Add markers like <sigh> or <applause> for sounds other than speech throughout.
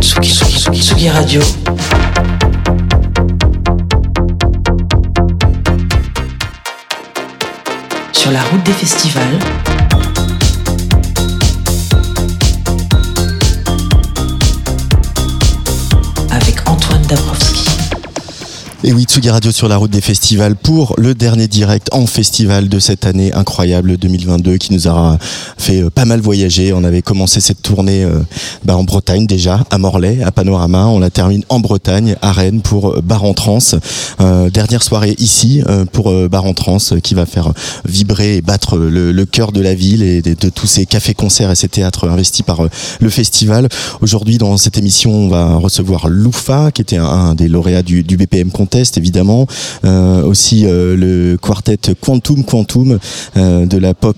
Tsugi, Tsugi, Tsugi Radio. Sur la route des festivals. Et oui, Tsugi Radio sur la route des festivals pour le dernier direct en festival de cette année incroyable 2022 qui nous a fait euh, pas mal voyager. On avait commencé cette tournée euh, bah, en Bretagne déjà, à Morlaix, à Panorama. On la termine en Bretagne, à Rennes pour euh, Bar en Trans. Euh, dernière soirée ici pour Bar en Trans euh, qui va faire vibrer et battre le, cœur de la ville et de, tous ces cafés-concerts et ces théâtres investis par le festival. Aujourd'hui, dans cette émission, on va recevoir Loufa, qui était un, des lauréats du, BPM Contest, évidemment. Euh, aussi euh, le quartet Quantum Quantum euh, de la pop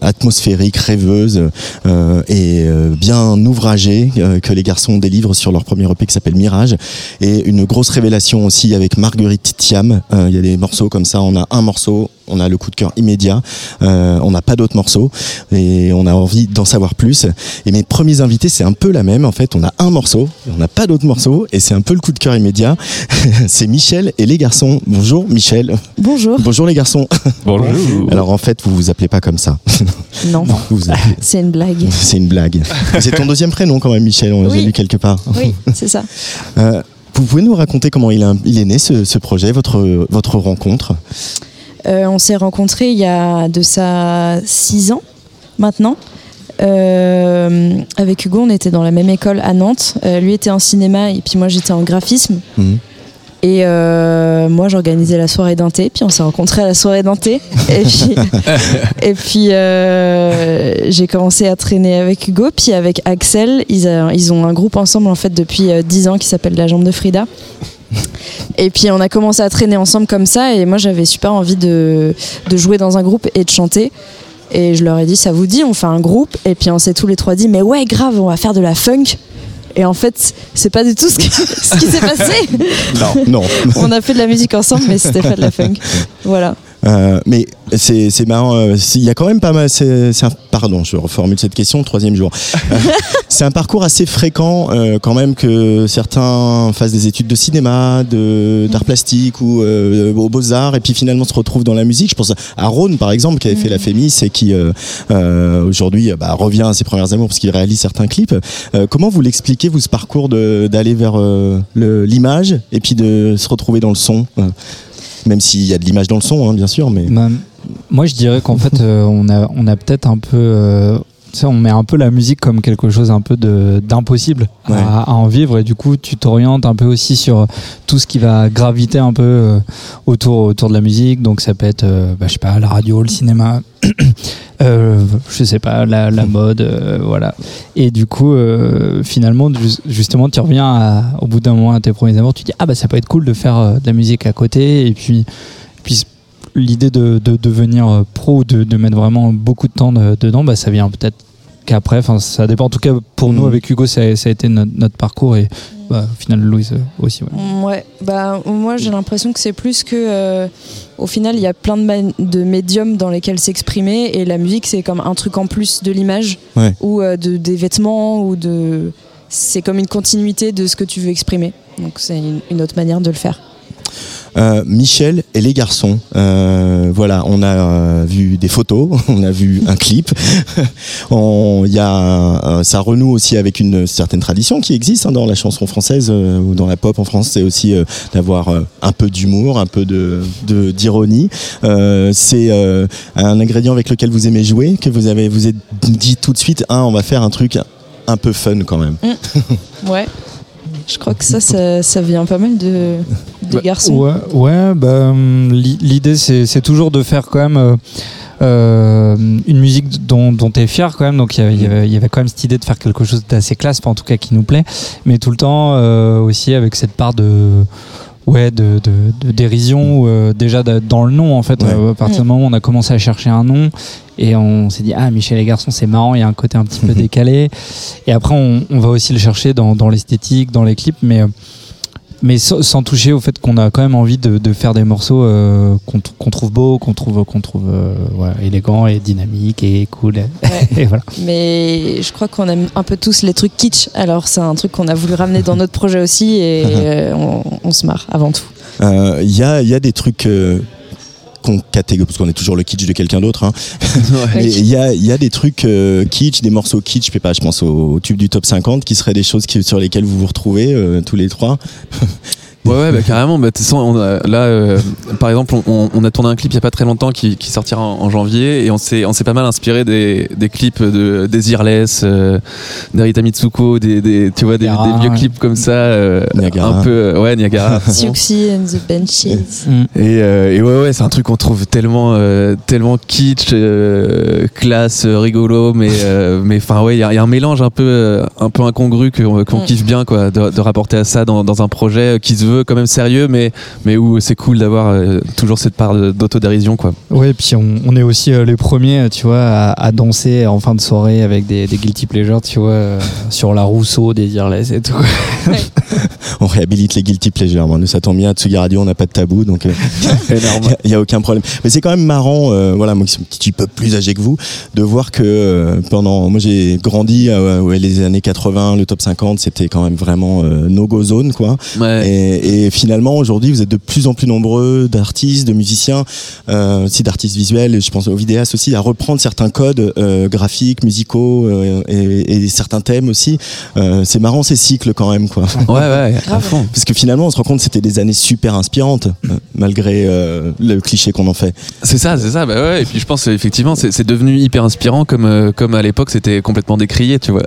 atmosphérique, rêveuse et bien ouvragée que les garçons délivrent sur leur premier EP qui s'appelle Mirage. Et une grosse révélation aussi avec Marguerite Thiam. Il y a des morceaux comme ça. On a un morceau on a le coup de cœur immédiat, euh, on n'a pas d'autres morceaux et on a envie d'en savoir plus. Et mes premiers invités, c'est un peu la même. En fait, on a un morceau, on n'a pas d'autres morceaux et c'est un peu le coup de cœur immédiat. <laughs> c'est Michel et les garçons. Bonjour Michel. Bonjour. Bonjour les garçons. <laughs> Bonjour. Alors en fait, vous vous appelez pas comme ça. <laughs> Non, Vous vous appelez- c'est une blague. C'est une blague. C'est ton deuxième prénom quand même, Michel. On l'a Oui. lu quelque part. Oui, c'est ça. Euh, vous pouvez nous raconter comment il, a- il est né ce, ce projet, votre, votre rencontre? Euh, on s'est rencontrés il y a de ça six ans maintenant. Euh, avec Hugo, on était dans la même école à Nantes. Euh, lui était en cinéma et puis moi j'étais en graphisme. Mhm. Et euh, moi j'organisais la soirée d'inté, puis on s'est rencontrés à la soirée. Et puis, <laughs> et puis euh, j'ai commencé à traîner avec Hugo, puis avec Axel. Ils, a- ils ont un groupe ensemble en fait depuis euh, 10 ans qui s'appelle La Jambe de Frida. Et puis on a commencé à traîner ensemble comme ça et moi j'avais super envie de, de jouer dans un groupe et de chanter. Et je leur ai dit ça vous dit on fait un groupe? Et puis on s'est tous les trois dit mais ouais grave on va faire de la funk. Et en fait c'est pas du tout ce qui, <laughs> ce qui s'est passé. Non, non. On a fait de la musique ensemble mais c'était pas de la funk. Voilà. Euh, mais c'est marrant. euh, Il y a quand même pas mal. c'est c'est un- pardon, je reformule cette question. Troisième jour. <laughs> C'est un parcours assez fréquent euh, quand même que certains fassent des études de cinéma, de d'art plastique ou euh, aux beaux arts et puis finalement se retrouvent dans la musique. Je pense à Rhône par exemple qui avait fait la Fémis et qui euh, euh, aujourd'hui bah, revient à ses premières amours parce qu'il réalise certains clips. Euh, comment vous l'expliquez vous ce parcours d'aller vers euh, l'image et puis de se retrouver dans le son même s'il y a de l'image dans le son, hein, bien sûr, mais Bah, moi, je dirais qu'en fait, euh, on a, on a peut-être un peu. euh, on met un peu la musique comme quelque chose un peu d'impossible Ouais. à, à en vivre et du coup tu t'orientes un peu aussi sur tout ce qui va graviter un peu euh, autour, autour de la musique donc ça peut être bah, je sais pas la radio le cinéma euh, je sais pas la, la mode euh, voilà et du coup euh, finalement ju- justement tu reviens à- au bout d'un moment à tes premiers amours tu dis ah bah ça peut être cool de faire euh, de la musique à côté et puis puis l'idée de, de devenir pro, de, de mettre vraiment beaucoup de temps de- dedans, bah, ça vient peut-être qu'après. Enfin, ça dépend. En tout cas, pour nous, Mhm. avec Hugo, ça, a- ça a été notre, notre parcours et bah, au final, Louise euh, aussi. ouais. Ouais, bah moi j'ai l'impression que c'est plus que euh, au final il y a plein de, man- de médiums dans lesquels s'exprimer et la musique c'est comme un truc en plus de l'image Ouais. ou euh, de, des vêtements ou de c'est comme une continuité de ce que tu veux exprimer. Donc c'est une, une autre manière de le faire. Euh, Michel et les garçons. Euh, voilà, on a euh, vu des photos, <laughs> on a vu un clip. <laughs> On- y a, ça renoue aussi avec une certaine tradition qui existe hein, dans la chanson française ou dans la pop en France. C'est aussi d'avoir un peu d'humour, un peu de d'ironie. C'est un ingrédient avec lequel vous aimez jouer, que vous avez vous êtes dit tout de suite. Un, on va faire un truc un peu fun quand même. <laughs> Ouais. Je crois que ça, ça, ça vient pas mal de, des Bah, garçons. Ouais, ouais bah, hum, l'i- l'idée, c'est c'est toujours de faire quand même. euh, euh, une musique dont, dont tu es fier quand même donc il y avait- il y, quand même cette idée de faire quelque chose d'assez classe enfin, en tout cas qui nous plaît mais tout le temps euh, aussi avec cette part de ouais de, de, de dérision euh, déjà de- dans le nom en fait Ouais. Euh, à partir du moment où on a commencé à chercher un nom et on s'est dit ah Michel et Garçons c'est marrant il y a un côté un petit peu <laughs> décalé et après on, on va aussi le chercher dans, dans l'esthétique dans les clips mais euh, mais sans, sans toucher au fait qu'on a quand même envie de, de faire des morceaux euh, qu'on trouve beaux, qu'on trouve, qu'on trouve euh, élégants et dynamiques et cool. <laughs> et voilà. Mais je crois qu'on aime un peu tous les trucs kitsch. Alors c'est un truc qu'on a voulu ramener dans notre projet aussi et <laughs> euh, on, on se marre avant tout. Euh, Il y, a, il y a des trucs qu'on catégorise, parce qu'on est toujours le kitsch de quelqu'un d'autre. Hein. <laughs> Mais il y a, y a des trucs euh, kitsch, des morceaux kitsch, je sais pas, je pense au, au tube du top 50, qui seraient des choses qui, sur lesquelles vous vous retrouvez euh, tous les trois. <laughs> Ouais, ouais, bah, carrément. Bah, de toute façon, on a- là, euh, par exemple, on- a tourné un clip il y a pas très longtemps qui, qui sortira en, en janvier et on s'est, on s'est pas mal inspiré des, des clips de Desireless, euh, d'Arita Mitsuko, des, des, tu vois, des, Niagara, des vieux ouais. clips comme ça, euh, Niagara. un peu, euh, ouais, Niagara. <laughs> Siouxsie and the Benches. Mm. Et, euh, et ouais, ouais, c'est un truc qu'on trouve tellement, euh, tellement kitsch, euh, classe, rigolo, mais, euh, mais enfin ouais, il y, a il y a un mélange un peu, un peu incongru qu'on qu'on Mm. kiffe bien, quoi, de, de rapporter à ça dans, dans un projet qui se veut quand même sérieux, mais, mais où c'est cool d'avoir euh, toujours cette part d'autodérision, quoi. Ouais, et puis on, on est aussi euh, les premiers, tu vois, à, à danser en fin de soirée avec des, des guilty pleasures, tu vois, euh, <laughs> sur la Rousseau, des Irless et tout. <laughs> On réhabilite les guilty pleasures. Bon, nous, ça tombe bien, à Tsugi Radio, on n'a pas de tabou, donc <laughs> il n'y a, aucun problème. Mais c'est quand même marrant, euh, voilà, moi qui suis un petit peu plus âgé que vous, de voir que euh, pendant. Moi, j'ai grandi, euh, ouais, les années 80, le top 50, c'était quand même vraiment euh, no-go zone, quoi. Ouais. Et, et finalement, aujourd'hui, vous êtes de plus en plus nombreux d'artistes, de musiciens, euh, aussi d'artistes visuels, et je pense aux vidéastes aussi, à reprendre certains codes euh, graphiques, musicaux euh, et, et certains thèmes aussi. Euh, c'est marrant ces cycles quand même, quoi. Ouais, ouais, à <laughs> fond. Parce que finalement, on se rend compte que c'était des années super inspirantes, malgré le cliché qu'on en fait. C'est ça, c'est ça, bah ouais. Et puis je pense effectivement, c'est devenu hyper inspirant comme, comme à l'époque c'était complètement décrié, tu vois.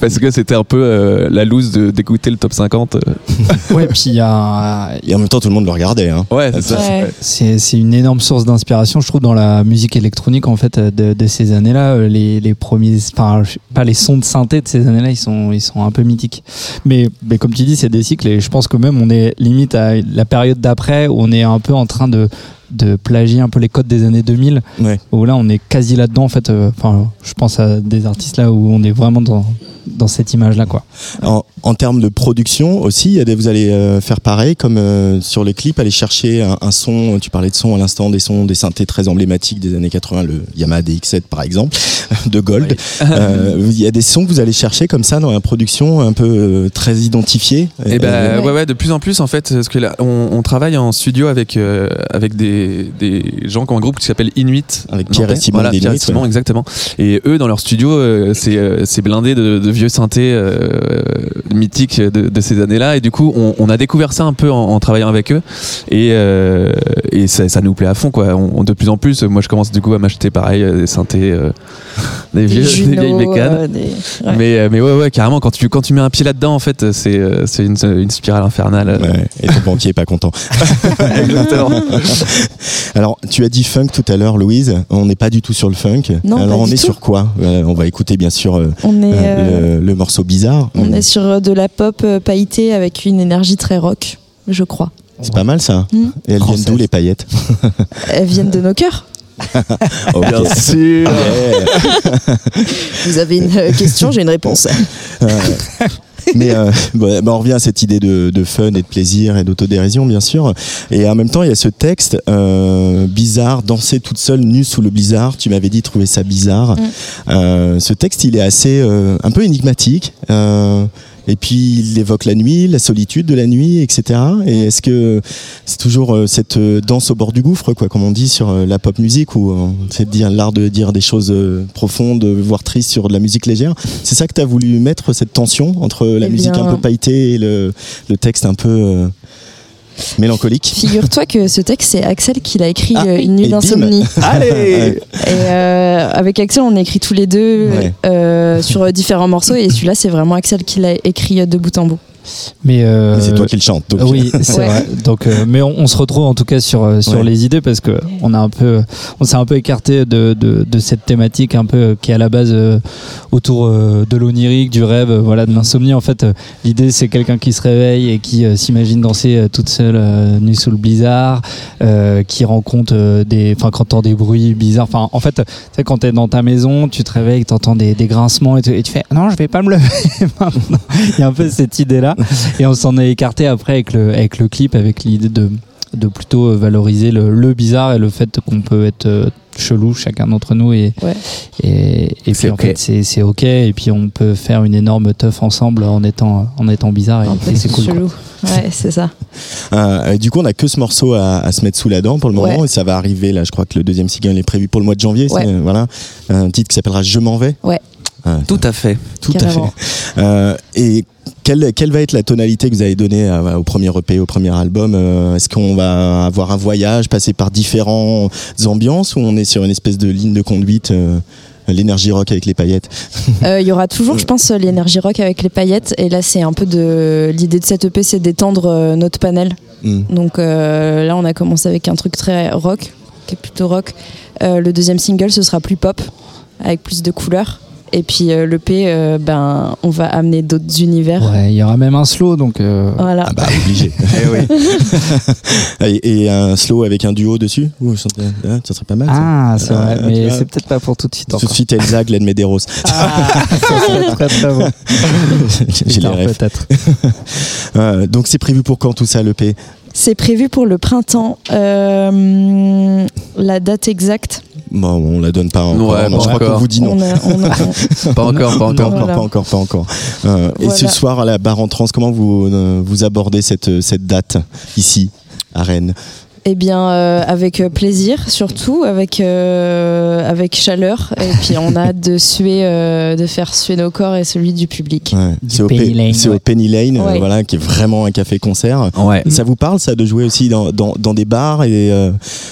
Parce que c'était un peu euh, la loose d'écouter le top 50. euh. <laughs> ouais, puis il y a, Et en même temps, tout le monde le regardait. Hein. Ouais, c'est ça. Ouais. C'est une énorme source d'inspiration, je trouve, dans la musique électronique en fait de, de ces années-là. Euh, Les, les premiers, enfin, pas les sons de synthé de ces années-là, ils sont, ils sont un peu mythiques. Mais, mais comme tu dis, c'est des cycles et je pense que même on est limite à la période d'après où on est un peu en train de de plagier un peu les codes des années 2000 Ouais. où là on est quasi là-dedans en fait euh, enfin je pense à des artistes là où on est vraiment dans dans cette image là quoi En, en termes de production aussi, vous allez euh, faire pareil, comme euh, sur les clips, aller chercher un, un son. Tu parlais de son à l'instant, des sons, des synthés très emblématiques des années 80, le Yamaha DX7 par exemple, <laughs> de Gold. Euh, Il y a des sons que vous allez chercher comme ça dans la production, un peu très identifiés. Et bah, Euh, ouais, ouais, de plus en plus en fait, parce que là, on, on travaille en studio avec, euh, avec des, des gens qui ont un groupe qui s'appelle Inuit. Avec Pierre et. Simon Voilà, Pierre et Simon, ouais. exactement. Et eux, dans leur studio, euh, c'est euh, c'est blindé de, de vieux synthés euh, mythiques de, de ces années-là. Et du coup, on, on a découvert ça un peu en, en travaillant avec eux. Et, euh, et ça, ça nous plaît à fond, quoi. On, on- de plus en plus, moi, je commence du coup à m'acheter pareil euh, des synthés, euh, <laughs> des, vieux, Des des Juno, vieilles euh, des- ouais. Mais, mais ouais, ouais, carrément, quand tu, quand tu mets un pied là-dedans, en fait, c'est c'est une, une spirale infernale. Ouais, et ton banquier est pas content. <laughs> <laughs> Exactement. Alors, tu as dit funk tout à l'heure, Louise. On n'est pas du tout sur le funk. Non, Alors, on est tout. sur quoi? Euh, On va écouter bien sûr euh, On est, euh, euh, le, le morceau bizarre. on est sur euh, de la pop euh, pailletée avec une énergie très rock, je crois. C'est pas mal ça. Mm. Et elles viennent d'où les paillettes? <laughs> Elles viennent de nos cœurs. <laughs> Ok. Bien sûr. <laughs> Vous avez une euh, question, j'ai une réponse. <laughs> Mais euh, bon, bah, on revient à cette idée de, de fun et de plaisir et d'autodérision, bien sûr. Et en même temps, il y a ce texte euh, bizarre, danser toute seule, nue sous le blizzard. Tu m'avais dit trouver ça bizarre. Mm. Euh, ce texte, il est assez, euh, un peu énigmatique. Euh, et puis il évoque la nuit, la solitude de la nuit, etc. Et est-ce que c'est toujours euh, cette euh, danse au bord du gouffre, quoi, comme on dit sur euh, la pop musique, où c'est de dire l'art de dire des choses profondes, voire tristes sur de la musique légère? C'est ça que tu as voulu mettre cette tension entre la Eh musique bien- un peu pailletée et le, le texte un peu euh, mélancolique. Figure-toi que ce texte, c'est Axel qui l'a écrit Ah, euh, Une nuit d'insomnie. <laughs> Allez <laughs> Et euh, avec Axel, on écrit tous les deux Ouais. euh, sur différents morceaux. Et celui-là, c'est vraiment Axel qui l'a écrit de bout en bout. Mais, euh, c'est toi qui le chante. Donc, Oui, <laughs> c'est Ouais. vrai. Donc, euh, mais on, on se retrouve en tout cas sur euh, sur Ouais. les idées parce que on a un peu, on s'est un peu écarté de, de, de cette thématique un peu qui est à la base euh, autour euh, de l'onirique, du rêve, voilà, de l'insomnie. En fait, euh, l'idée c'est quelqu'un qui se réveille et qui euh, s'imagine danser euh, toute seule euh, nue sous le blizzard, euh, qui rencontre euh, des, enfin, quand t'entends des bruits bizarres. Enfin, en fait, tu sais, quand t'es dans ta maison, tu te réveilles, t'entends des, des grincements et, tu- et tu fais non, je vais pas me lever. <laughs> Il y a un peu cette idée là. Voilà. <laughs> Et on s'en est écarté après avec le, avec le clip, avec l'idée de, de plutôt valoriser le, le bizarre et le fait qu'on peut être euh, chelou chacun d'entre nous et Ouais. et, et puis en fait c'est ok et puis on peut faire une énorme teuf ensemble en étant en étant bizarre et, peu et c'est cool chelou. Ouais, c'est ça. Euh, du coup, on a que ce morceau à, à se mettre sous la dent pour le moment Ouais. et ça va arriver. Là, je crois que le deuxième single est prévu pour le mois de janvier. Ouais. euh, voilà, un titre qui s'appellera Je m'en vais. Ouais. Ah, Tout à fait. tout à fait. Euh, et quelle, quelle va être la tonalité que vous avez donnée au premier EP, au premier album Euh, Est-ce qu'on va avoir un voyage, passer par différentes ambiances ou on est sur une espèce de ligne de conduite euh, L'énergie rock avec les paillettes. Euh, Il y aura toujours, <laughs> je pense, l'énergie rock avec les paillettes. Et là, c'est un peu de l'idée de cette EP, c'est d'étendre euh, notre panel. Hmm. Donc euh, là, on a commencé avec un truc très rock, qui est plutôt rock. Euh, le deuxième single, ce sera plus pop, avec plus de couleurs. Et puis euh, l'EP, euh, ben, on va amener d'autres univers. Ouais, il y aura même un slow donc euh, Voilà. Ah bah obligé. <laughs> <laughs> et, et un slow avec un duo dessus Ouh, ça, hein, ça serait pas mal. ça. ah c'est vrai tu mais vois. c'est peut-être pas pour tout de suite Tout de encore. suite Elsa, Glenn Medeiros. Ah, <laughs> ça serait très très bon. J'ai les rêves. peut-être. Euh, donc c'est prévu pour quand tout ça, l'EP C'est prévu pour le printemps. Euh, la date exacte, Bon, on la donne pas encore. Ouais, non, pas je crois encore. qu'on vous dit non. on a- on a- <laughs> Pas encore, pas encore. encore, Voilà. pas encore, pas encore. Euh, Et Voilà. ce soir à la barre en trans, comment vous, euh, vous abordez cette, cette date ici à Rennes? Eh bien, euh, avec euh, plaisir, surtout, avec, euh, avec chaleur. Et <laughs> puis, on a hâte de suer, euh, de faire suer nos corps et celui du public. Ouais, Du C'est au, Penny Pe- Lane, c'est au. Penny Lane, euh, Ouais. voilà, qui est vraiment un café-concert. Ouais. Ça vous parle ça de jouer aussi dans, dans, dans des bars et euh,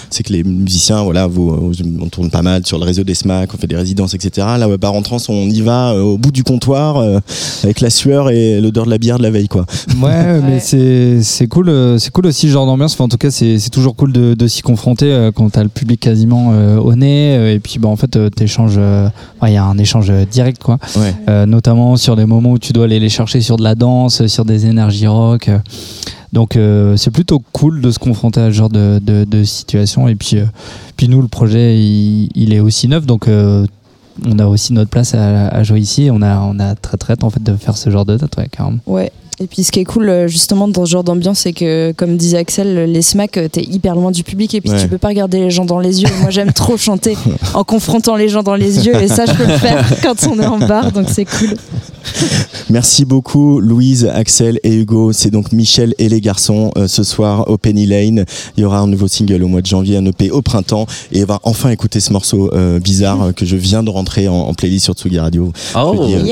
c'est que les musiciens voilà vous on tourne pas mal sur le réseau des SMAC on fait des résidences etc là au bar en trans on y va euh, au bout du comptoir euh, avec la sueur et l'odeur de la bière de la veille quoi Ouais, <laughs> mais Ouais. c'est c'est cool, c'est cool aussi ce genre d'ambiance. Enfin, en tout cas, c'est c'est toujours cool de, de s'y confronter euh, quand t'as le public quasiment euh, au nez. euh, et puis, bah, en fait, euh, t'échanges. euh, Il y a un échange direct, quoi. ouais Euh, notamment sur des moments où tu dois aller les chercher sur de la danse, sur des énergies rock. euh. Donc euh, c'est plutôt cool de se confronter à ce genre de, de, de situation. Et puis, euh, puis nous, le projet, il, il est aussi neuf, donc euh, on a aussi notre place à, à jouer ici. On a, on a très très hâte en fait de faire ce genre de date, ouais, carrément. Ouais. Et puis ce qui est cool euh, justement dans ce genre d'ambiance, c'est que comme disait Axel, les smacks, euh, t'es hyper loin du public et puis Ouais. tu peux pas regarder les gens dans les yeux. Moi j'aime trop chanter <laughs> en confrontant les gens dans les yeux et ça je peux le faire <laughs> quand on est en bar, donc c'est cool. merci beaucoup Louise Axel et Hugo c'est donc Michel et les garçons euh, ce soir au Penny Lane il y aura un nouveau single au mois de janvier un EP au printemps et on va enfin écouter ce morceau euh, bizarre euh, que je viens de rentrer en, en playlist sur Tsugi Radio Oh. Je dis, euh,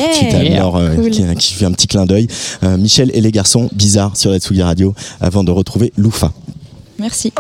Yeah. euh, Cool. qui, qui fait un petit clin d'œil. Euh, Et les garçons, bizarre sur la Radio, avant de retrouver Loufa. Merci.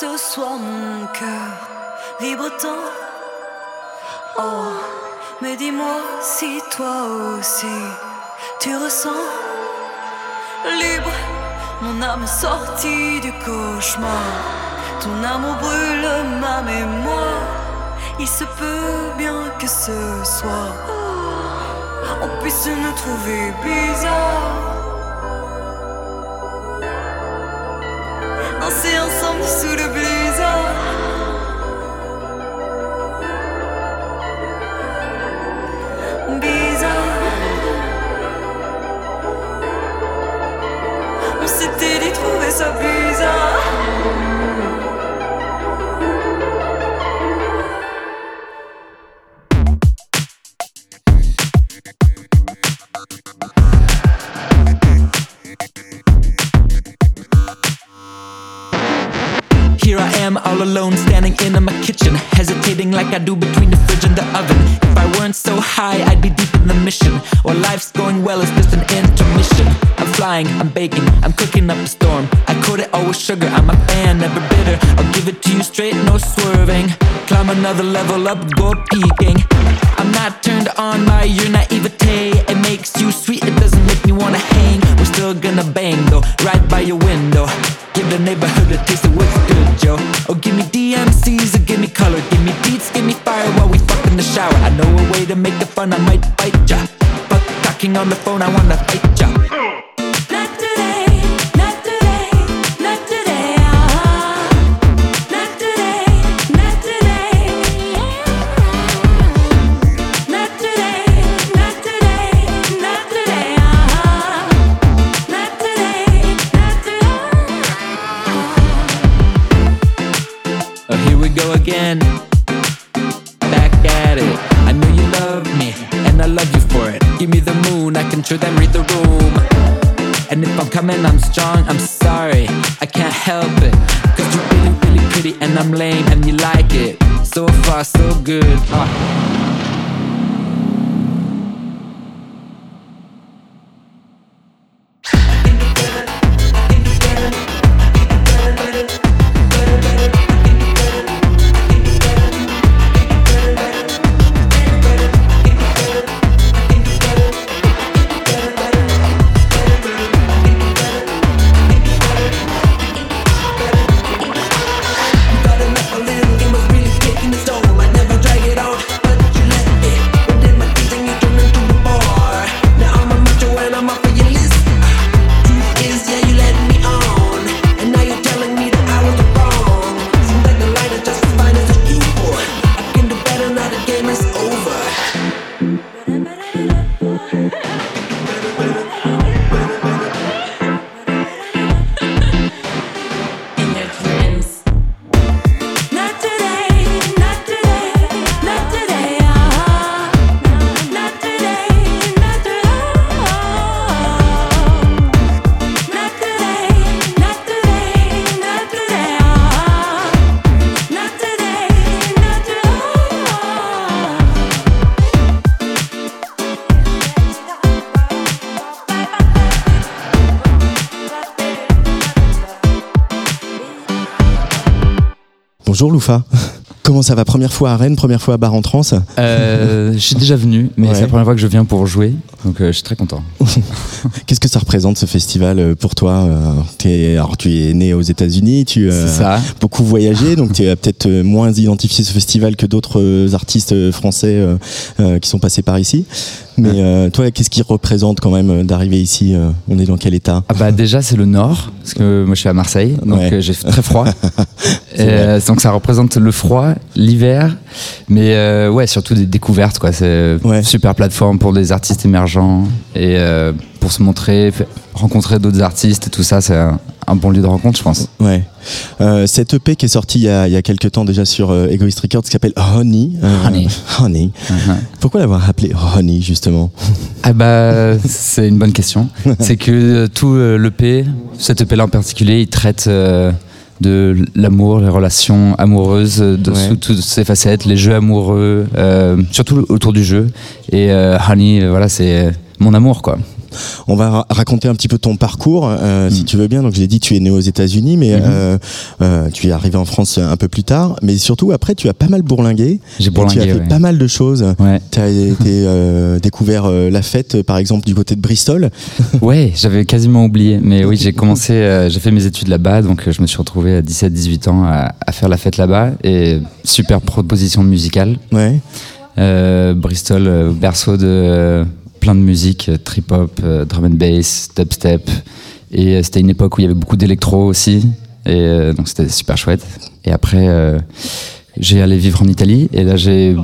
Ce soir mon cœur vibre tant Oh, mais dis-moi si toi aussi tu ressens libre mon âme sortie du cauchemar. Ton amour brûle ma mémoire. Il se peut bien que ce soir on puisse nous trouver bizarres. Danser ensemble sous le blizzard. Bizarre. On s'était dit trouver ça bizarre. Like I do between the fridge and the oven. If I weren't so high I'd be deep in the mission. Or life's going well it's just an intermission. I'm flying, I'm baking, I'm cooking up a storm. I coat it all with sugar, I'm a fan, never bitter. I'll give it to you straight, no swerving. Climb another level up, go peaking I'm not turned on by your naivete. It makes you sweet, it doesn't make me wanna hang. We're still gonna bang though, right by your window the neighborhood a taste of what's good, yo. Oh, give me DMCs or give me color. Give me beats, give me fire while we fuck in the shower. I know a way to make it fun, I might bite ya. But talking on the phone, I wanna fight ya. Read the room. And if I'm coming, I'm strong, I'm sorry. I can't help it. Cause you're really, really pretty, and I'm lame, and you like it. So far, so good. Ah. Bonjour Loufa. <laughs> Comment ça va? Première fois à Rennes, première fois à Bar en Trans Euh, je suis déjà venu, mais Ouais. c'est la première fois que je viens pour jouer, donc euh, je suis très content. <laughs> Qu'est-ce que ça représente ce festival euh, pour toi Alors tu es né aux États-Unis, tu as beaucoup voyagé, donc tu as peut-être moins identifié ce festival que d'autres artistes français qui sont passés par ici. Mais euh, toi, qu'est-ce qui représente quand même euh, d'arriver ici euh, On est dans quel état? Ah bah déjà c'est le nord, parce que moi je suis à Marseille, donc Ouais. j'ai très froid. <laughs> Donc ça représente le froid, l'hiver, mais euh, ouais surtout des découvertes quoi. C'est Ouais. super plateforme pour des artistes émergents et euh, pour se montrer, rencontrer d'autres artistes et tout ça, c'est un, un bon lieu de rencontre je pense. Ouais. Euh, cette EP qui est sortie il y a, il y a quelques temps déjà sur euh, Egoist Records qui s'appelle Honey. euh, Honey. Honey. Mhm. Pourquoi l'avoir appelé Honey justement? Ah bah c'est une bonne question. <laughs> c'est que euh, tout euh, l'EP, cet EP là en particulier, il traite euh, de l'amour, les relations amoureuses, de Ouais. sous toutes ses facettes, les jeux amoureux, euh, surtout autour du jeu. Et euh, Honey, voilà, c'est mon amour quoi. On va ra- raconter un petit peu ton parcours, euh, si Mm. tu veux bien. Donc, j'ai dit, tu es né aux États-Unis, mais Mhm. euh, euh, tu es arrivé en France un peu plus tard. Mais surtout, après, tu as pas mal bourlingué. J'ai Et tu as bourlingué, fait ouais. pas mal de choses. Ouais. Tu as <laughs> été découvert la fête, par exemple, du côté de Bristol. <laughs> Ouais, j'avais quasiment oublié. Mais oui, j'ai commencé, j'ai fait mes études là-bas, donc je me suis retrouvé à 17-18 ans à, à faire la fête là-bas. Et super proposition musicale. Ouais. Euh, Bristol, berceau de plein de musique, euh, trip-hop, euh, drum and bass, dubstep. Et euh, c'était une époque où il y avait beaucoup d'électro aussi. Et donc c'était super chouette. Et après, j'ai allé vivre en Italie. Et là, j'ai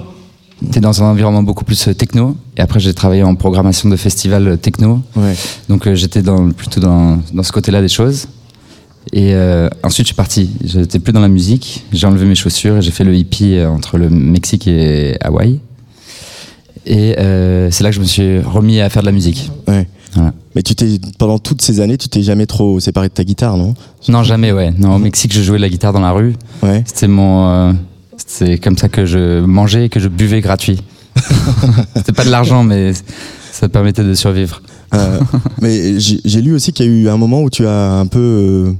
été dans un environnement beaucoup plus techno. Et après, j'ai travaillé en programmation de festivals techno. Ouais. Donc euh, j'étais dans, plutôt dans, dans ce côté-là des choses. Et euh, ensuite, je suis parti. J'étais plus dans la musique. J'ai enlevé mes chaussures et j'ai fait le hippie entre le Mexique et Hawaï. Et euh, c'est là que je me suis remis à faire de la musique. Ouais. Voilà. Mais tu t'es pendant toutes ces années, tu t'es jamais trop séparé de ta guitare, non? Non, jamais, ouais. Non, au Mexique, je jouais de la guitare dans la rue. Ouais. C'était mon. euh, c'est comme ça que je mangeais et que je buvais gratuit. <laughs> C'était pas de l'argent, mais ça permettait de survivre. Euh, mais j'ai j'ai lu aussi qu'il y a eu un moment où tu as un peu, euh,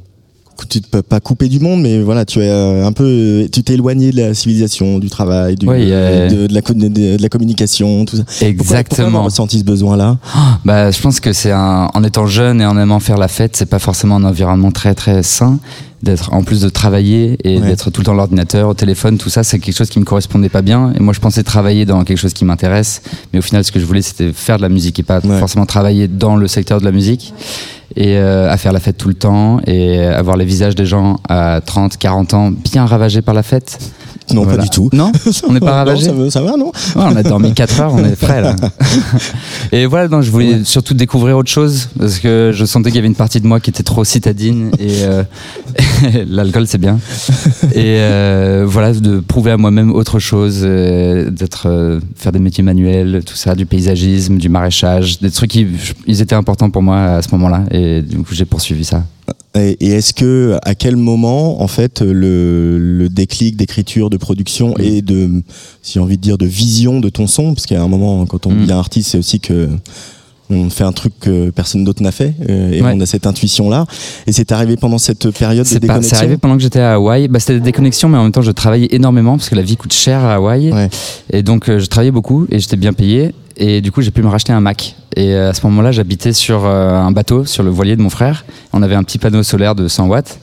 tu t'es pas coupé du monde, mais voilà, tu as euh, un peu, tu t'es éloigné de la civilisation, du travail, du, y a- de, de la, co- de, de la communication, tout ça. Pourquoi- Pourquoi, Exactement. avoir ressenti ce besoin-là? Bah, je pense que c'est en étant jeune et en aimant faire la fête, c'est pas forcément un environnement très très sain. D'être en plus de travailler et Ouais. d'être tout le temps l'ordinateur, au téléphone, tout ça, c'est quelque chose qui me correspondait pas bien. Et moi, je pensais travailler dans quelque chose qui m'intéresse, mais au final, ce que je voulais, c'était faire de la musique et pas Ouais. forcément travailler dans le secteur de la musique et euh, à faire la fête tout le temps et avoir les visages des gens à 30, 40 ans bien ravagés par la fête. Non, Voilà. pas du tout. Non, <laughs> on n'est pas Non, ravagés. ça, va- ça va, non Ouais, on a dormi <laughs> 4 heures, on est frais là. <laughs> Et voilà, donc je voulais surtout découvrir autre chose parce que je sentais qu'il y avait une partie de moi qui était trop citadine et euh, l'alcool c'est bien. Et euh, voilà, de prouver à moi-même autre chose, euh, d'être euh, faire des métiers manuels, tout ça, du paysagisme, du maraîchage, des trucs qui ils étaient importants pour moi à ce moment-là et du coup j'ai poursuivi ça. Et, et est-ce que, à quel moment, en fait, le, le déclic d'écriture, de production Oui. et de, si j'ai envie de dire, de vision de ton son, parce a un moment, quand on Mm. devient artiste, c'est aussi que on fait un truc que personne d'autre n'a fait, euh, et Ouais. on a cette intuition-là. Et c'est arrivé pendant cette période de déconnexion. c'est arrivé pendant que j'étais à Hawaï. Bah, c'était des déconnexions, mais en même temps, je travaillais énormément parce que la vie coûte cher à Hawaï. Ouais. Et donc, euh, je travaillais beaucoup et j'étais bien payé. Et du coup, j'ai pu me racheter un Mac. Et euh, à ce moment-là, j'habitais sur euh, un bateau, sur le voilier de mon frère. On avait un petit panneau solaire de 100 watts.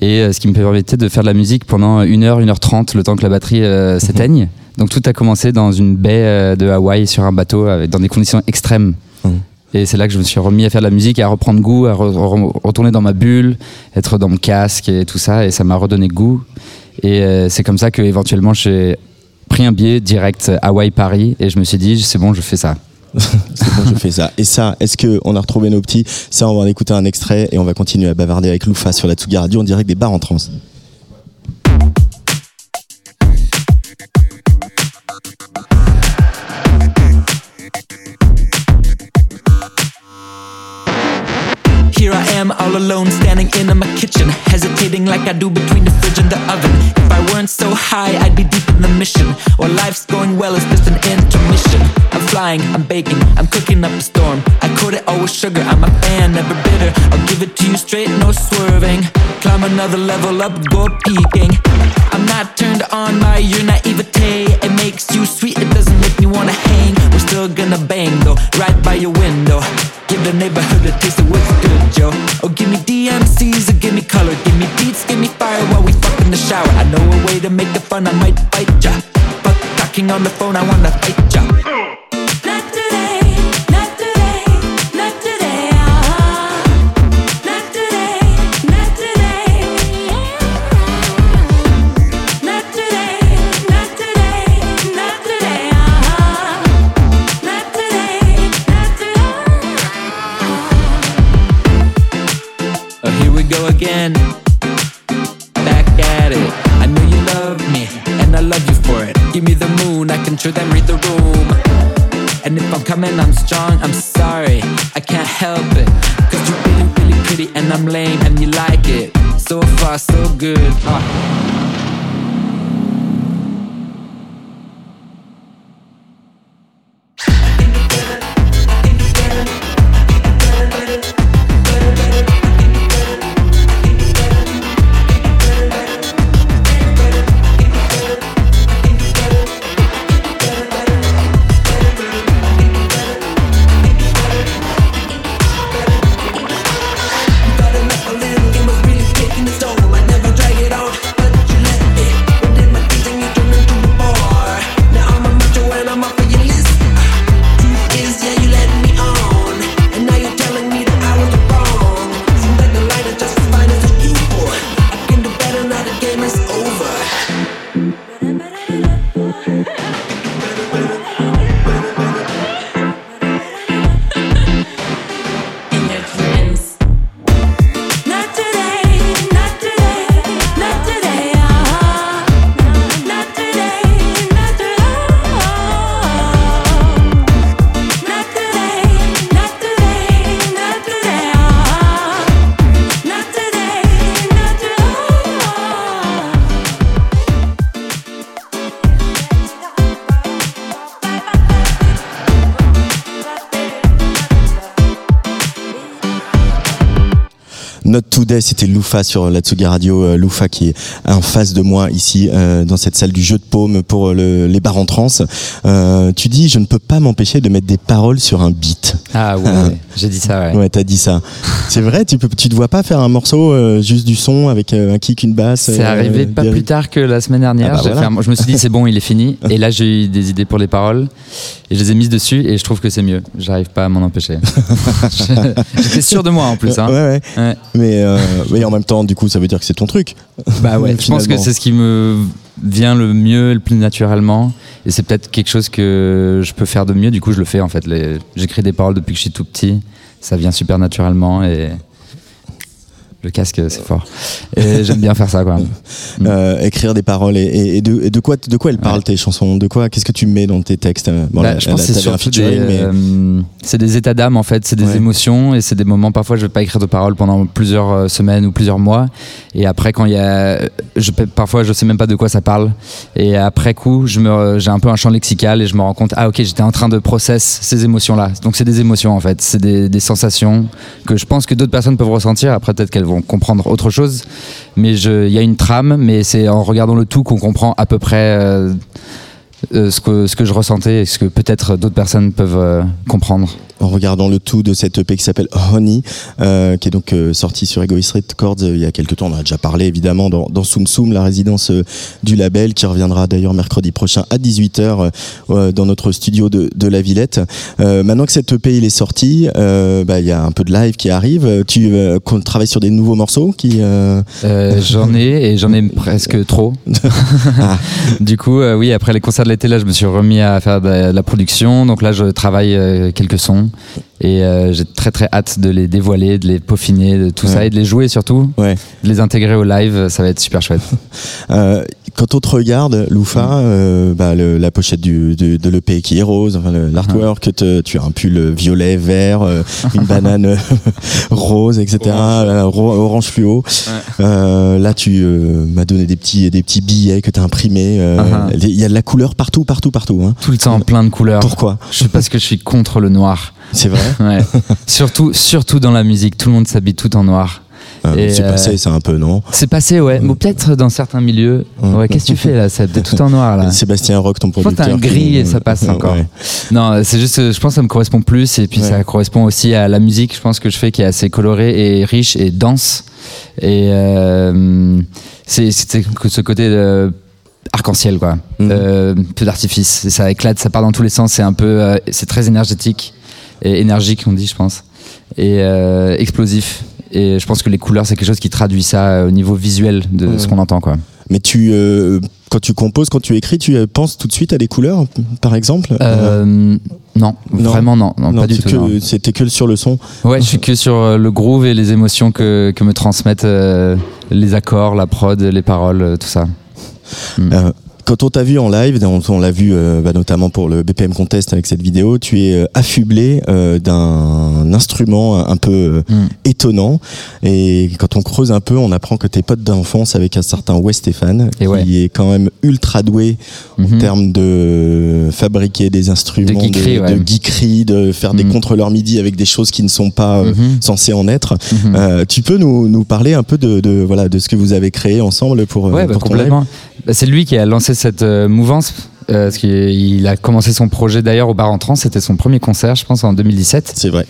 Et euh, ce qui me permettait de faire de la musique pendant 1 heure, 1 heure 30, le temps que la batterie euh, s'éteigne. <laughs> Donc, tout a commencé dans une baie de Hawaï sur un bateau, dans des conditions extrêmes. Mhm. Et c'est là que je me suis remis à faire de la musique à reprendre goût, à re- re- retourner dans ma bulle, être dans mon casque et tout ça. Et ça m'a redonné goût. Et c'est comme ça que éventuellement j'ai pris un billet direct Hawaï-Paris et je me suis dit, c'est bon, je fais ça. <laughs> C'est bon, je fais ça. Et ça, est-ce que on a retrouvé nos petits? Ça, on va en écouter un extrait et on va continuer à bavarder avec Loufa sur la Tsugi Radio en direct des bars en trans. Here I am all alone standing in my kitchen like I do between the fridge and the oven. If I weren't so high I'd be deep in the mission. Or life's going well it's just an intermission. I'm flying, I'm baking, I'm cooking up a storm. I coat it all with sugar, I'm a fan, never bitter. I'll give it to you straight, no swerving. Climb another level up, go peaking I'm not turned on by your naivete. It makes you sweet, it doesn't make me wanna hang. We're still gonna bang though, right by your window. Give the neighborhood a taste of what's good, yo. Oh, give me DMCs or give me shower. I know a way to make the fun, I might bite ya. But talking on the phone, I wanna fight ya. Give me the moon, I can sure them read the room. And if I'm coming, I'm strong, I'm sorry. I can't help it. Cause you're really, really pretty, and I'm lame, and you like it. So far, so good. Uh. C'était Loufa sur la Tsugi Radio. euh, Loufa qui est en face de moi ici euh, dans cette salle du jeu de paume pour le- les bars en trance. Euh, tu dis, je ne peux pas m'empêcher de mettre des paroles sur un beat. Ah ouais, ouais. j'ai dit ça, ouais. Ouais, t'as dit ça. C'est vrai, tu peux, tu te vois pas faire un morceau euh, juste du son avec euh, un kick, une basse. C'est euh, arrivé pas des- plus tard que la semaine dernière. Ah bah voilà. fait je me suis dit c'est bon, il est fini. <laughs> Et là j'ai eu des idées pour les paroles et je les ai mises dessus et je trouve que c'est mieux. J'arrive pas à m'en empêcher. <laughs> <laughs> J'étais sûr de moi en plus. Hein. Ouais, ouais. Mais, euh, mais en même temps, du coup, ça veut dire que c'est ton truc. Bah ouais, <laughs> je pense que c'est ce qui me vient le mieux, le plus naturellement. Et c'est peut-être quelque chose que je peux faire de mieux. Du coup, je le fais en fait. Les- J'écris des paroles depuis que je suis tout petit. Ça vient super naturellement et le casque, c'est fort. Et j'aime bien faire ça, quoi. <laughs> Euh, écrire des paroles et, et- et de, et de quoi, de quoi elles parlent Ouais. tes chansons? De quoi? Qu'est-ce que tu mets dans tes textes Bon, Bah, là, je pense là, que c'est surtout des, mais- euh, c'est des états d'âme en fait, c'est des Ouais. émotions et c'est des moments. Parfois, je vais pas écrire de paroles pendant plusieurs euh, semaines ou plusieurs mois. Et après, quand il y a, je, parfois, je sais même pas de quoi ça parle. Et après coup, je me, j'ai un peu un champ lexical et je me rends compte, ah ok, j'étais en train de process ces émotions-là. Donc c'est des émotions en fait, c'est des, des sensations que je pense que d'autres personnes peuvent ressentir. Après, peut-être qu'elles vont comprendre autre chose. Mais il y a une trame, mais c'est en regardant le tout qu'on comprend à peu près. euh, euh, ce, que, ce que je ressentais et ce que peut-être d'autres personnes peuvent euh, comprendre. En regardant le tout de cette EP qui s'appelle Honey, euh, qui est donc euh, sorti sur Egoist Records euh, il y a quelques temps. On en a déjà parlé évidemment dans, dans Soum Soum, la résidence euh, du label, qui reviendra d'ailleurs mercredi prochain à 18h euh, dans notre studio de, de la Villette. Euh, maintenant que cette EP il est sorti, euh, bah, il y a un peu de live qui arrive. Tu euh, qu'on travaille sur des nouveaux morceaux qui euh, Euh, j'en ai et j'en ai presque trop. <laughs> Ah. <laughs> du coup, euh, oui, après les concerts de l'été, là, je me suis remis à faire de la, production. Donc là, je travaille quelques sons et euh, j'ai très très hâte de les dévoiler, de les peaufiner, de tout ça et de les jouer surtout, ouais. de les intégrer au live. Ça va être super chouette. <laughs> Euh, quand on te regarde, Loufa, euh, bah, le- la pochette du, de, de l'EP qui est rose, enfin, l'artwork, tu as un pull violet, vert, une <laughs> banane <laughs> rose, etc. ro- orange fluo. Là, tu m'as donné des petits, des petits billets que tu as imprimés. euh, Uh-huh. Il y a de la couleur partout, partout, partout. Hein. Tout le temps, plein de couleurs. Pourquoi? Je sais parce que je suis contre le noir. C'est vrai <laughs> Ouais. surtout, surtout dans la musique, tout le monde s'habille tout en noir. Euh, C'est euh, passé, c'est un peu, non C'est passé, ouais. Ou peut-être dans certains milieux. Ouais, qu'est-ce que tu fais là C'est tout en noir là. Sébastien Rock, ton Je pense que producteur. t'as un gris qui- et ça passe <laughs> encore. ouais. Non, c'est juste, euh, je pense que ça me correspond plus et puis Ouais. ça correspond aussi à la musique, je pense que je fais qui est assez colorée et riche et dense. Et euh, c'est ce côté euh, arc-en-ciel quoi. Euh, peu d'artifice, ça éclate, ça part dans tous les sens, c'est un peu, c'est très énergétique et énergique on dit je pense et euh, explosif. Et je pense que les couleurs c'est quelque chose qui traduit ça euh, au niveau visuel de Ouais. ce qu'on entend quoi. Mais tu, euh, quand tu composes, quand tu écris, tu penses tout de suite à des couleurs, par exemple Euh, non, Non. vraiment non, non, Non, pas du tout. C'était que sur le son. Ouais, je suis que sur le groove et les émotions que, que me transmettent les accords, la prod, les paroles, tout ça. Euh, quand on t'a vu en live, on, on l'a vu euh, bah, notamment pour le BPM Contest avec cette vidéo, tu es euh, affublé euh, d'un instrument un peu Mm. étonnant. Et quand on creuse un peu, on apprend que tes potes d'enfance avec un certain Wes Stéphane, qui ouais. est quand même ultra doué en Mhm. termes de fabriquer des instruments, De geekerie, de, ouais. de geekerie, de faire des Mm. contrôleurs MIDI avec des choses qui ne sont pas Mhm. censées en être. Mhm. Tu peux nous, nous parler un peu de, de, voilà, de ce que vous avez créé ensemble pour, Ouais, bah, pour complètement. Bah, c'est lui qui a lancé cette euh, mouvance. euh, parce qu'il il a commencé son projet d'ailleurs au bar en trans, c'était son premier concert, je pense, en 2017. C'est vrai.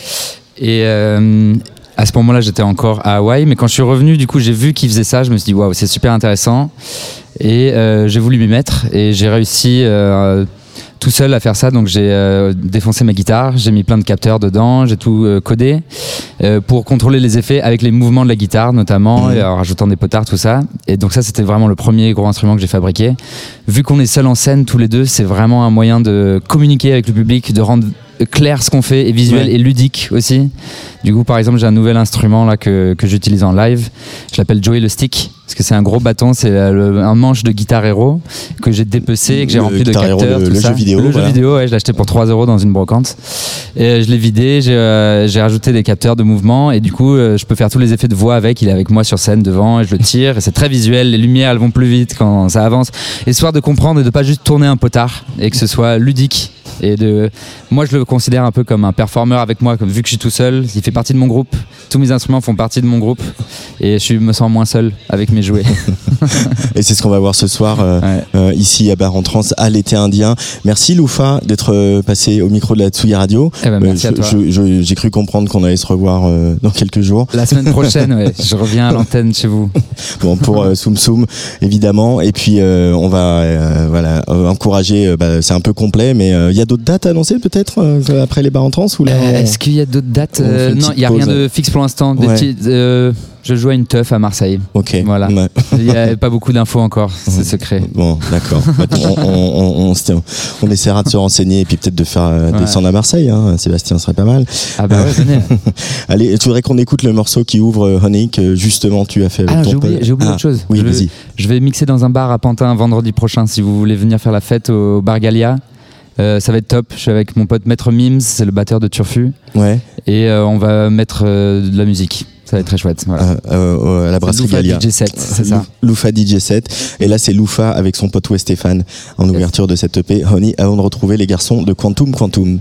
Et euh, à ce moment-là, j'étais encore à Hawaï, mais quand je suis revenu, du coup, j'ai vu qu'il faisait ça. Je me suis dit, waouh, c'est super intéressant. Et euh, j'ai voulu m'y mettre et j'ai réussi euh, tout seul à faire ça. Donc j'ai euh, défoncé ma guitare, j'ai mis plein de capteurs dedans, j'ai tout euh, codé euh, pour contrôler les effets avec les mouvements de la guitare notamment, Mhm. et en rajoutant des potards, tout ça. Et donc ça, c'était vraiment le premier gros instrument que j'ai fabriqué. Vu qu'on est seul en scène tous les deux, c'est vraiment un moyen de communiquer avec le public, de rendre clair ce qu'on fait et visuel Ouais. et ludique aussi. Du coup, par exemple, j'ai un nouvel instrument là que, que j'utilise en live. Je l'appelle Joey le Stick parce que c'est un gros bâton, c'est euh, un manche de guitare héros que j'ai dépecé et que j'ai rempli de capteurs. le- le jeu vidéo, Le voilà. jeu vidéo, ouais, je l'ai acheté pour 3 euros dans une brocante. Et euh, je l'ai vidé, j'ai euh, rajouté des capteurs de mouvement et du coup, euh, je peux faire tous les effets de voix avec. Il est avec moi sur scène devant et je le tire. Et c'est très visuel. Les lumières, elles vont plus vite quand ça avance. Histoire de comprendre et de pas juste tourner un potard et que ce soit ludique Et de, moi, je le considère un peu comme un performeur avec moi, comme vu que je suis tout seul, il fait partie de mon groupe. Tous mes instruments font partie de mon groupe, et je me sens moins seul avec mes jouets. <laughs> Et c'est ce qu'on va voir ce soir euh, Ouais. euh, ici à Bar en Trans à l'été indien. Merci Loufa d'être euh, passé au micro de la Tsugi Radio. Eh ben, merci Euh, J'ai cru comprendre qu'on allait se revoir dans quelques jours. La semaine prochaine, ouais, <laughs> je reviens à l'antenne chez vous. <laughs> Bon, pour Soum Soum évidemment. Et puis on va voilà encourager. bah, c'est un peu complet, mais il y a d'autres dates annoncées peut-être euh, après les Bar en Trans ou là Euh, Est-ce qu'il y a d'autres dates Euh, Non, il n'y a rien de fixe pour l'instant. Ouais. je joue à une teuf à Marseille. Ok. Voilà. Ouais. Il n'y a <laughs> pas beaucoup d'infos encore, c'est secret. Bon, d'accord. <laughs> On, on, on, essaiera de se renseigner et puis peut-être de faire Ouais. descendre à Marseille. Hein. Sébastien serait pas mal. Ah bah ouais, venez. <laughs> Allez, tu voudrais qu'on écoute le morceau qui ouvre Honey que justement tu as fait avec Ah, ton j'ai oublié, j'ai oublié Ah, autre chose. Oui, je, vas-y. je vais mixer dans un bar à Pantin vendredi prochain si vous voulez venir faire la fête au bar Galia. Euh, ça va être top. Je suis avec mon pote Maître Mims, c'est le batteur de Turfu. Ouais. Et euh, on va mettre euh, de la musique. Ça va être très chouette. Voilà. À la brasserie Loufa Galia. DJ set, c'est ça. Lou- Loufa DJ 7 et là c'est Loufa avec son pote West Stéphane en ouverture de cette EP Honey avant de retrouver les garçons de Quantum Quantum.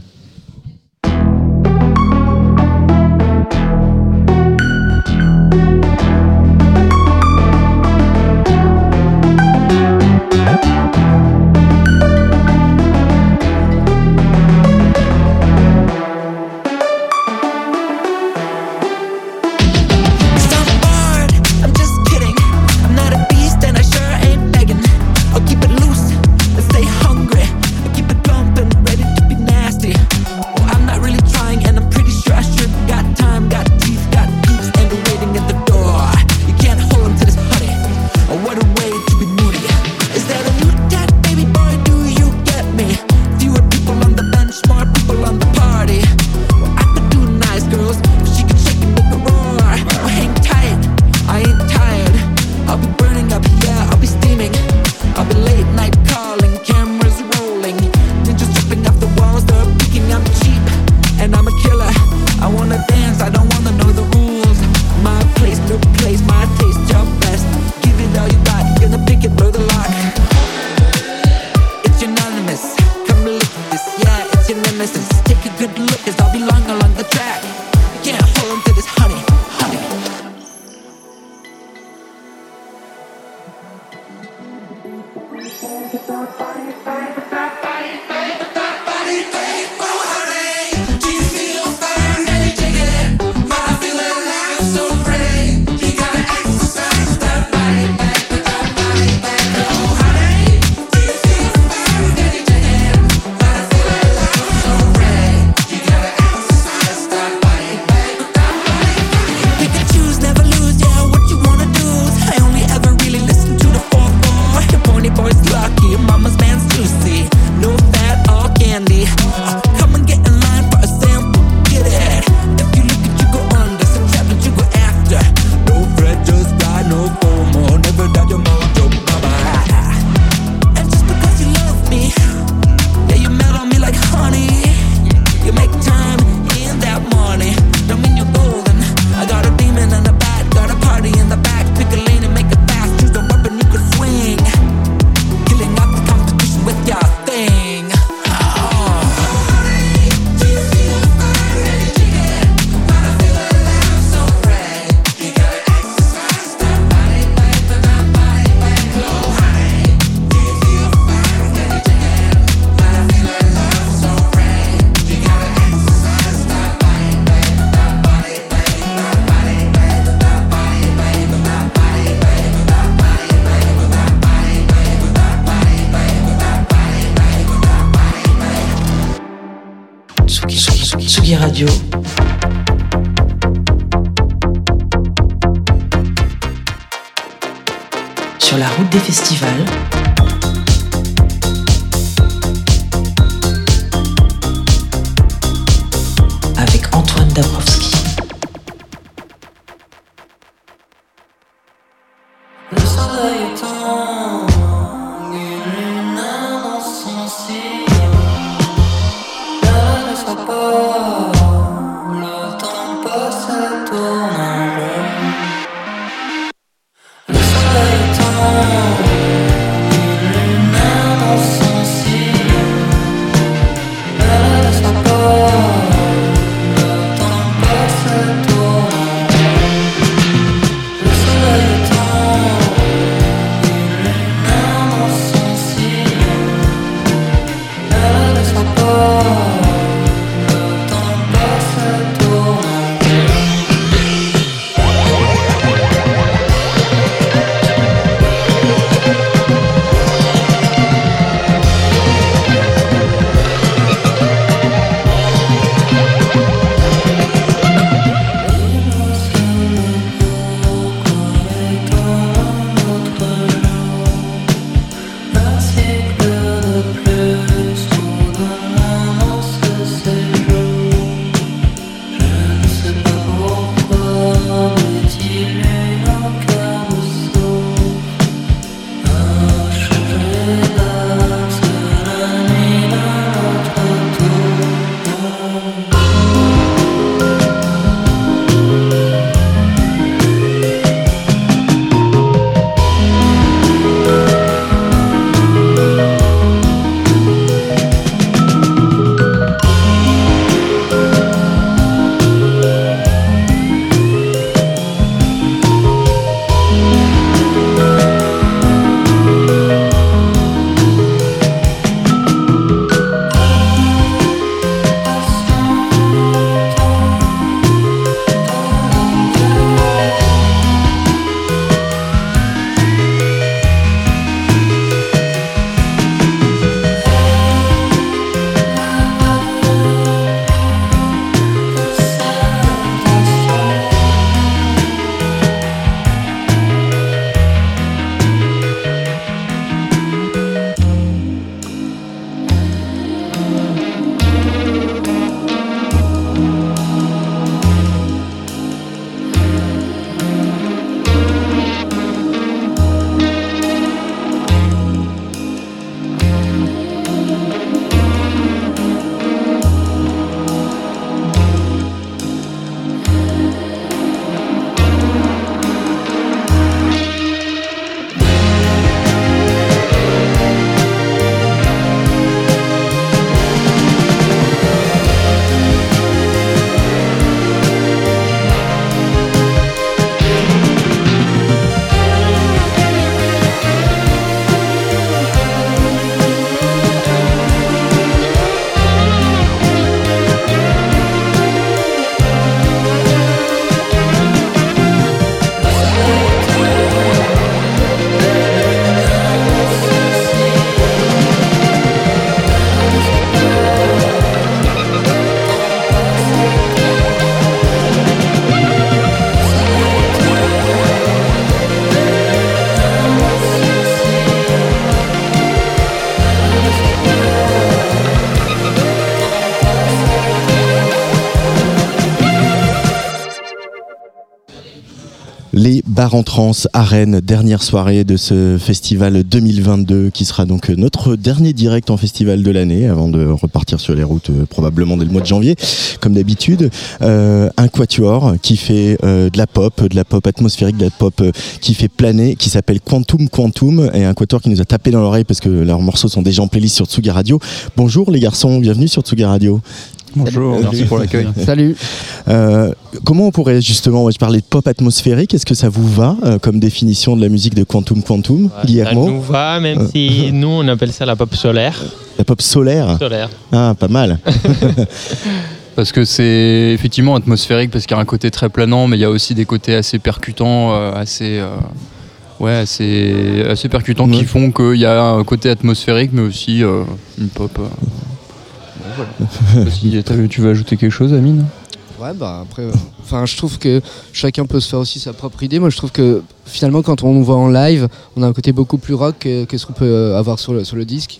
Bars en à Rennes, dernière soirée de ce festival 2022 qui sera donc notre dernier direct en festival de l'année avant de repartir sur les routes euh, probablement dès le mois de janvier comme d'habitude. Euh, un quatuor qui fait euh, de la pop, de la pop atmosphérique, de la pop qui fait planer, qui s'appelle Quantum Quantum et un quatuor qui nous a tapé dans l'oreille parce que leurs morceaux sont déjà en playlist sur Tsugi Radio. Bonjour les garçons, bienvenue sur Tsugi Radio. Bonjour, merci pour l'accueil. Salut. Euh, comment on pourrait justement, je parlais de pop atmosphérique, est-ce que ça vous va euh, comme définition de la musique de Quantum Quantum, Ça Guillermo nous va, même Euh. si nous on appelle ça la pop solaire. La pop solaire Solaire. Ah, pas mal. <laughs> Parce que c'est effectivement atmosphérique, parce qu'il y a un côté très planant, mais il y a aussi des côtés assez percutants, euh, assez. euh, ouais, assez, assez percutants Ouais. qui font qu'il y a un côté atmosphérique, mais aussi euh, une pop. Voilà. <laughs> Si tu veux ajouter quelque chose, Amine? Ouais, bah après, euh, enfin, je trouve que chacun peut se faire aussi sa propre idée. Moi, je trouve que finalement, quand on nous voit en live, on a un côté beaucoup plus rock que, que ce qu'on peut euh, avoir sur le, sur le disque.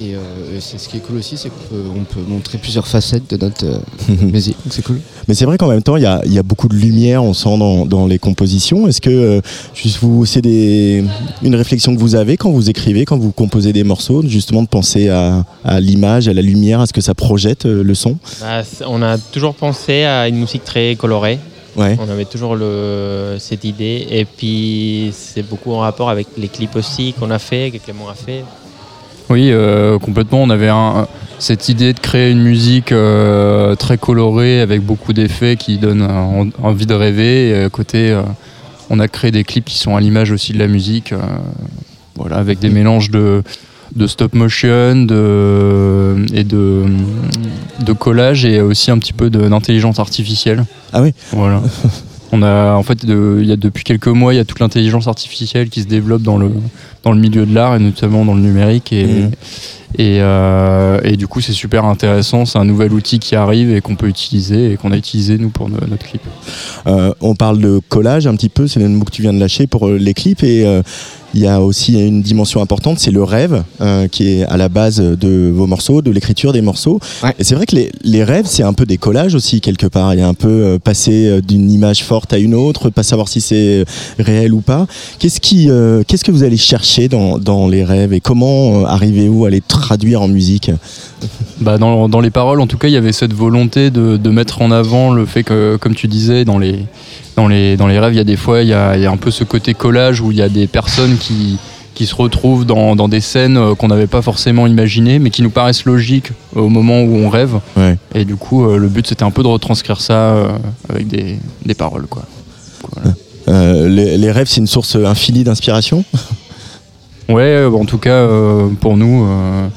Et, euh, et c'est ce qui est cool aussi, c'est qu'on peut, on peut montrer plusieurs facettes de notre euh, <laughs> musique. Donc c'est cool. Mais c'est vrai qu'en même temps, il y a, il y a beaucoup de lumière, on sent dans, dans les compositions. Est-ce que euh, juste vous, c'est des, une réflexion que vous avez quand vous écrivez, quand vous composez des morceaux, justement de penser à, à l'image, à la lumière, à ce que ça projette euh, le son? Bah, on a toujours pensé à une musique très colorée. Ouais. On avait toujours le, cette idée. Et puis c'est beaucoup en rapport avec les clips aussi qu'on a fait, que Clément a fait. Oui, euh, complètement. On avait un- cette idée de créer une musique euh, très colorée avec beaucoup d'effets qui donnent euh, envie de rêver. Et à côté, euh, on a créé des clips qui sont à l'image aussi de la musique, euh, voilà, avec des mélanges de, de stop motion de, et de, de collage et aussi un petit peu d'intelligence artificielle. Ah oui Voilà. <laughs> On a en fait, de- il y a depuis quelques mois, il y a toute l'intelligence artificielle qui se développe dans le dans le milieu de l'art et notamment dans le numérique et Mhm. et, euh, et du coup c'est super intéressant. C'est un nouvel outil qui arrive et qu'on peut utiliser et qu'on a utilisé nous pour no- notre clip. Euh, on parle de collage un petit peu, c'est le mot que tu viens de lâcher pour euh, les clips et il y a aussi une dimension importante, c'est le rêve euh, qui est à la base de vos morceaux, de l'écriture des morceaux. Ouais. Et c'est vrai que les, les rêves, c'est un peu des collages aussi quelque part. Il y a un peu euh, passer euh, d'une image forte à une autre, pas savoir si c'est réel ou pas. Qu'est-ce qui, euh, qu'est-ce que vous allez chercher dans, dans les rêves et comment euh, arrivez-vous à les traduire en musique? Bah dans, dans les paroles, en tout cas, il y avait cette volonté de, de mettre en avant le fait que, comme tu disais, dans les, dans les, dans les rêves, il y a des fois, il y a, il y a un peu ce côté collage où il y a des personnes qui, qui se retrouvent dans, dans des scènes euh, qu'on n'avait pas forcément imaginées, mais qui nous paraissent logiques au moment où on rêve. Ouais. Et du coup, euh, le but, c'était un peu de retranscrire ça euh, avec des, des paroles. Quoi. Voilà. Euh, les, les rêves, c'est une source infinie d'inspiration? Ouais, en tout cas, euh, pour nous, euh,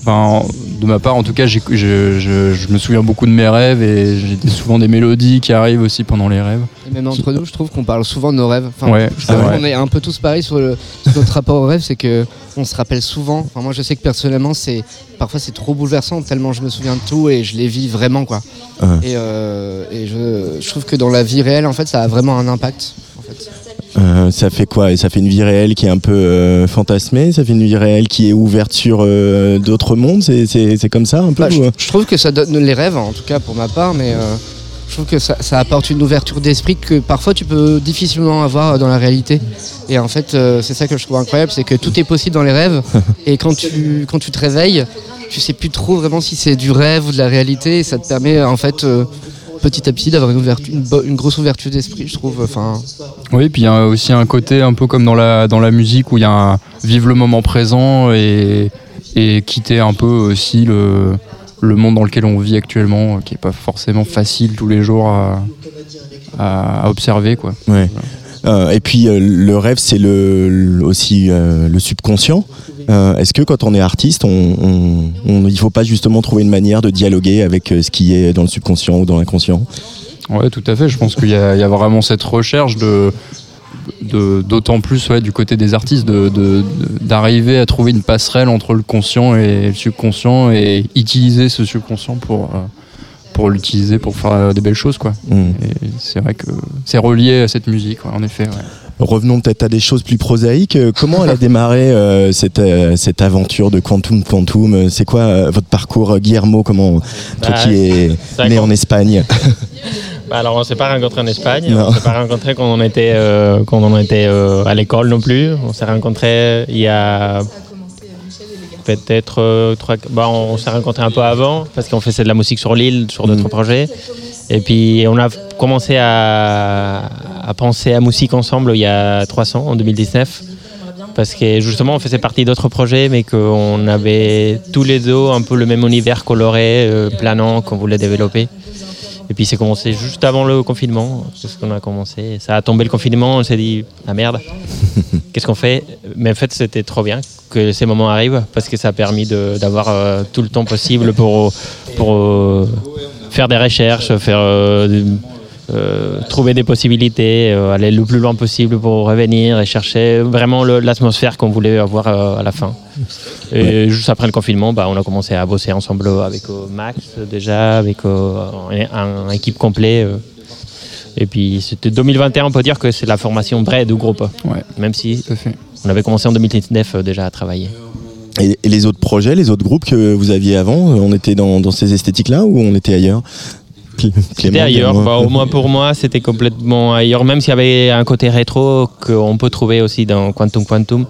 enfin, de ma part, en tout cas, j'ai- je, je- je me souviens beaucoup de mes rêves et j'ai souvent des mélodies qui arrivent aussi pendant les rêves. Et même entre nous, je trouve qu'on parle souvent de nos rêves. Enfin, Ouais, je c'est trouve vrai. qu'on est un peu tous pareils sur, le- sur notre rapport au rêve, c'est que on se rappelle souvent. Enfin, moi, je sais que personnellement, c'est parfois c'est trop bouleversant tellement je me souviens de tout et je les vis vraiment quoi. Ouais. Et, euh, et je, je trouve que dans la vie réelle, en fait, ça a vraiment un impact. En fait. Euh, ça fait quoi? Ça fait une vie réelle qui est un peu euh, fantasmée? Ça fait une vie réelle qui est ouverte sur euh, d'autres mondes? C'est- comme ça un peu Bah, je, ou- je trouve que ça donne les rêves, en tout cas pour ma part, mais je trouve que ça, ça apporte une ouverture d'esprit que parfois tu peux difficilement avoir dans la réalité. Et en fait, c'est ça que je trouve incroyable, c'est que tout est possible dans les rêves. <laughs> et quand tu, quand tu te réveilles, tu sais plus trop vraiment si c'est du rêve ou de la réalité. Et ça te permet en fait petit à petit d'avoir une, ouverture- une, bo- une grosse ouverture d'esprit, je trouve. Enfin, Oui, puis il y a aussi un côté un peu comme dans la, dans la musique où il y a un vivre le moment présent et, et quitter un peu aussi le, le monde dans lequel on vit actuellement, euh, qui est pas forcément facile tous les jours à, à, à observer. Quoi. Ouais. Euh, et puis euh, le rêve, c'est le, le- aussi euh, le subconscient. Euh, Est-ce que quand on est artiste, on, on- on- il ne faut pas justement trouver une manière de dialoguer avec euh, ce qui est dans le subconscient ou dans l'inconscient? Ouais, tout à fait. Je pense qu'il y, a il y a vraiment cette recherche de, d'autant plus ouais, du côté des artistes de, de- de- d'arriver à trouver une passerelle entre le conscient et le subconscient et utiliser ce subconscient pour, euh, pour l'utiliser pour faire des belles choses. Quoi. Mm. C'est vrai que c'est relié à cette musique, ouais, en effet. ouais. Revenons peut-être à des choses plus prosaïques. Euh, Comment elle a démarré euh, cette, euh, cette aventure de Quantum Quantum Euh, C'est quoi euh, votre parcours, Guillermo? Comment toi Bah, qui es ça né en Espagne Bah alors on s'est pas rencontrés en Espagne, Non. on s'est pas rencontrés quand on était, quand on était à l'école non plus. On s'est rencontrés il y a peut-être trois. Bah, on s'est rencontrés un peu avant parce qu'on faisait de la musique sur l'île, sur d'autres projets. Et puis on a commencé à, à penser à musique ensemble il y a 300 en 2019. Parce que justement, on faisait partie d'autres projets, mais qu'on avait tous les deux un peu le même univers coloré, euh, planant qu'on voulait développer. Et puis c'est commencé juste avant le confinement, c'est ce qu'on a commencé. Ça a tombé le confinement, on s'est dit, ah merde, <laughs> qu'est-ce qu'on fait? Mais en fait, c'était trop bien que ces moments arrivent, parce que ça a permis d'avoir euh, tout le temps possible pour, pour euh, faire des recherches, faire, euh, euh, trouver des possibilités, euh, aller le plus loin possible pour revenir et chercher vraiment l'atmosphère qu'on voulait avoir euh, à la fin. Et juste après le confinement, bah, on a commencé à bosser ensemble avec euh, Max déjà, avec euh, un, un équipe complet. euh. Et puis c'était 2021, on peut dire que c'est la formation vraie du groupe. Ouais. Même si on avait commencé en 2019 euh, déjà à travailler. Et, les autres projets, les autres groupes que vous aviez avant, on était dans, dans ces esthétiques-là ou on était ailleurs? C'était Clément, ailleurs. Bah, au moins pour moi, c'était complètement ailleurs. Même s'il y avait un côté rétro qu'on peut trouver aussi dans Quantum Quantum,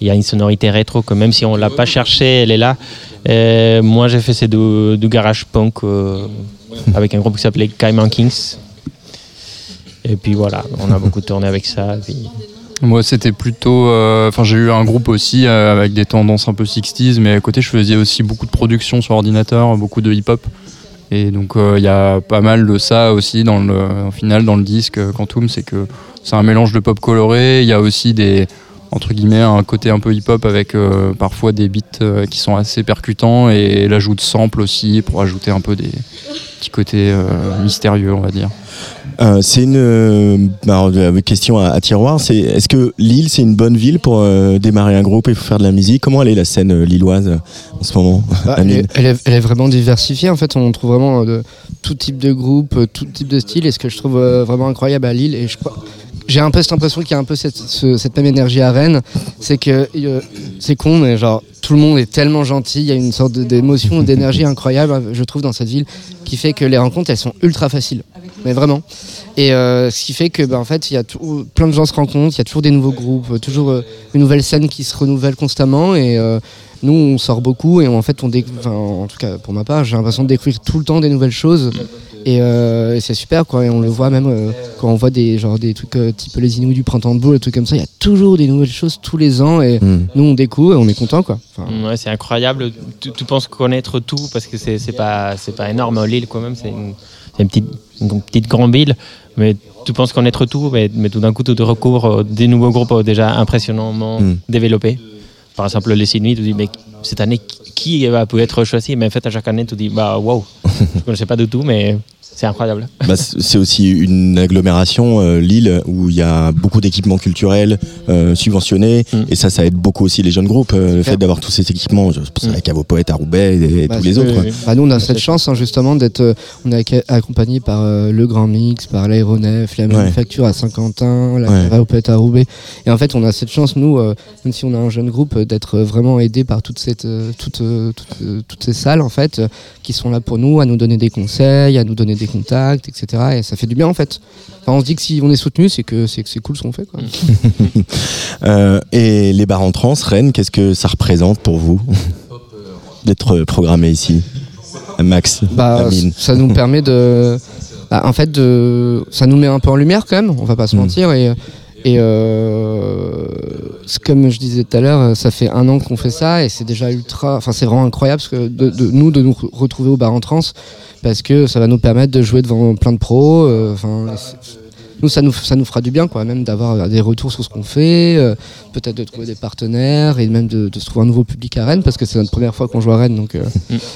il y a une sonorité rétro que même si on l'a pas cherchée, elle est là. Euh, moi, j'ai fait c'est du, du garage punk euh, avec un groupe qui s'appelait Cayman Kings. Et puis voilà, on a beaucoup tourné avec ça. puis- Moi, c'était plutôt. euh, Enfin, j'ai eu un groupe aussi euh, avec des tendances un peu 60s, mais à côté, je faisais aussi beaucoup de production sur ordinateur, beaucoup de hip-hop. Et donc, euh, il y a pas mal de ça aussi dans le, au final, dans le disque euh, Quantum, c'est que c'est un mélange de pop coloré. Il y a aussi des. Entre guillemets, un côté un peu hip-hop avec euh, parfois des beats euh, qui sont assez percutants et l'ajout de samples aussi pour ajouter un peu des petits côtés euh, mystérieux, on va dire. Euh, c'est une euh, alors, euh, question à, à tiroir. C'est est-ce que Lille c'est une bonne ville pour euh, démarrer un groupe et pour faire de la musique? Comment elle est la scène lilloise en ce moment? Bah, <laughs> elle, est, elle est- elle est vraiment diversifiée. En fait, on trouve vraiment de, tout type de groupe, tout type de style. Et ce que je trouve vraiment incroyable à Lille, et je crois. J'ai un peu cette impression qu'il y a un peu cette, ce- cette même énergie à Rennes, c'est que euh, c'est con, mais genre tout le monde est tellement gentil, il y a une sorte d'émotion, d'énergie incroyable, je trouve, dans cette ville, qui fait que les rencontres elles sont ultra faciles, mais vraiment. Et euh, ce qui fait que, bah, en fait, il y a tout- plein de gens se rencontrent, il y a toujours des nouveaux groupes, toujours euh, une nouvelle scène qui se renouvelle constamment, et euh, nous on sort beaucoup et en fait on découvre, en tout cas pour ma part, j'ai l'impression de découvrir tout le temps des nouvelles choses. Et, euh, et c'est super quoi, et on le voit même euh, quand on voit des, genre, des trucs euh, type les Inuits du printemps de boule, des trucs comme ça, il y a toujours des nouvelles choses tous les ans et Hmm. nous on découvre et on est content quoi. Enfin, Ouais, c'est incroyable. Tu, tu penses connaître tout parce que c'est c'est pas c'est pas énorme l'île quand même. C'est une, c'est une petite une petite grande ville, mais tu penses connaître tout, mais, mais tout d'un coup tu te recouvres euh, des nouveaux groupes déjà impressionnamment Mm. développés. Par exemple les Inuits, tu dis mais cette année qui va peut être choisi? Mais en fait à chaque année tu dis bah wow, <laughs> je connaissais pas du tout, mais c'est incroyable. Bah, c'est aussi une agglomération, euh, Lille, où il y a beaucoup d'équipements culturels euh, subventionnés. Mm. Et ça, ça aide beaucoup aussi les jeunes groupes. euh, le fait d'avoir tous ces équipements, je pense à la Mm. cave aux poètes à Roubaix et, et Bah, tous les autres. oui, oui. Bah, nous, on a cette chance hein, justement d'être, euh, on est accompagné par euh, le Grand Mix, par l'aéronef, la Ouais. manufacture à Saint-Quentin, la Ouais. ouais. peut à Roubaix. Et en fait, on a cette chance, nous, euh, même si on a un jeune groupe, d'être vraiment aidé par toute cette, euh, toute, euh, toute, euh, toutes ces salles en fait, euh, qui sont là pour nous, à nous donner des conseils, à nous donner des contacts, etc. Et ça fait du bien en fait. Enfin, on se dit que si on est soutenu, c'est que c'est cool ce qu'on fait. Quoi. <laughs> Euh, et les bars en trans, Rennes, qu'est-ce que ça représente pour vous <laughs> d'être programmé ici Max, Bah, ça nous permet de. bah, en fait, de, ça nous met un peu en lumière quand même, on va pas se Mm. mentir. Et, et euh, comme je disais tout à l'heure, ça fait un an qu'on fait ça et c'est déjà ultra. Enfin, c'est vraiment incroyable parce que de, de- nous, de nous re- retrouver au bar en trans parce que ça va nous permettre de jouer devant plein de pros. euh, Enfin. nous, ça nous, ça nous fera du bien, quoi, même d'avoir des retours sur ce qu'on fait, euh, peut-être de trouver des partenaires et même de, de se trouver un nouveau public à Rennes, parce que c'est notre première fois qu'on joue à Rennes. Donc, euh,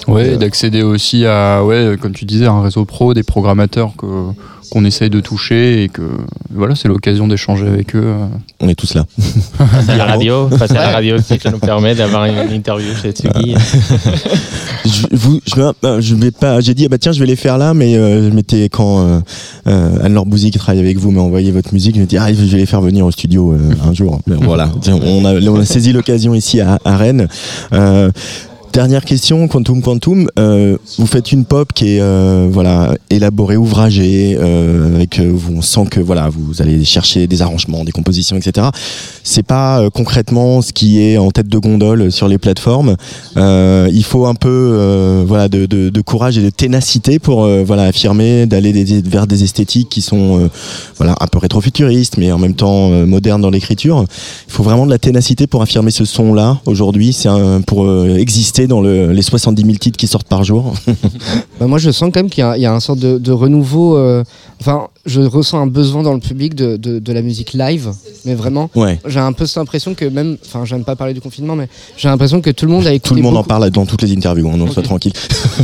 Ouais, Euh, et d'accéder aussi à, ouais, comme tu disais, un réseau pro, des programmateurs que qu'on essaye de toucher et que voilà, c'est l'occasion d'échanger avec eux. euh. On est tous là. Passer à la <laughs> radio, passer à la radio aussi, ça nous permet d'avoir une, interview chez Tsugi. <laughs> je, vous, je, vais- euh, je vais pas. J'ai dit ah bah tiens je vais les faire là, mais euh, je m'étais quand euh, euh, Anne-Laure Bouzy qui travaille avec vous m'a envoyé votre musique, je me dis ah je vais les faire venir au studio euh, un jour. Voilà, <laughs> on a, on a saisi l'occasion ici à, à Rennes. Dernière question, Quantum Quantum. euh, vous faites une pop qui est euh, voilà élaborée, ouvragée, euh, avec euh, vous, on sent que voilà vous allez chercher des arrangements, des compositions, etc. C'est pas euh, concrètement ce qui est en tête de gondole sur les plateformes. Euh, il faut un peu voilà de, de- de courage et de ténacité pour voilà affirmer d'aller vers des esthétiques qui sont voilà un peu rétrofuturistes, mais en même temps modernes dans l'écriture. Il faut vraiment de la ténacité pour affirmer ce son-là aujourd'hui. C'est pour exister dans le- les 70 000 titres qui sortent par jour. <laughs> Bah, moi, je sens quand même qu'il y a, un sorte de, de renouveau. euh, Enfin, je ressens un besoin dans le public de, de- de la musique live, mais vraiment. Ouais. J'ai un peu cette impression que même, enfin, j'aime pas parler du confinement, mais j'ai l'impression que tout le monde a écouté. Tout le monde en parle dans toutes les interviews, hein, donc sois tranquille.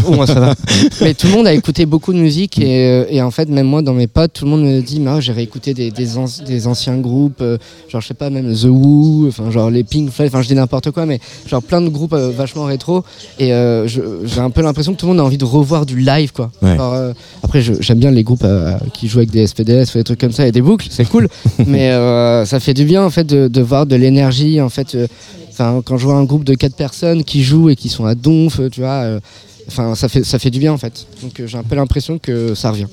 Au moins, ça va. <laughs> Mais tout le monde a écouté beaucoup de musique et, euh, et en fait, même moi, dans mes potes, tout le monde me dit, ah, j'ai réécouté des, des, anci- des anciens groupes, euh, genre, je sais pas, même The Who, enfin, genre les Pink Floyd, enfin, je dis n'importe quoi, mais genre plein de groupes euh, vachement rétro. Et euh, j'ai un peu l'impression que tout le monde a envie de revoir du live, quoi. Ouais. Après, j'aime bien les groupes qui jouent avec des SPDS ou des trucs comme ça et des boucles, c'est cool. <laughs> mais euh, ça fait du bien, en fait, de, de voir de l'énergie, en fait. euh, Enfin, quand je vois un groupe de quatre personnes qui jouent et qui sont à donf, euh, tu vois, enfin, ça fait, ça fait du bien en fait. Donc euh, j'ai un peu l'impression que ça revient.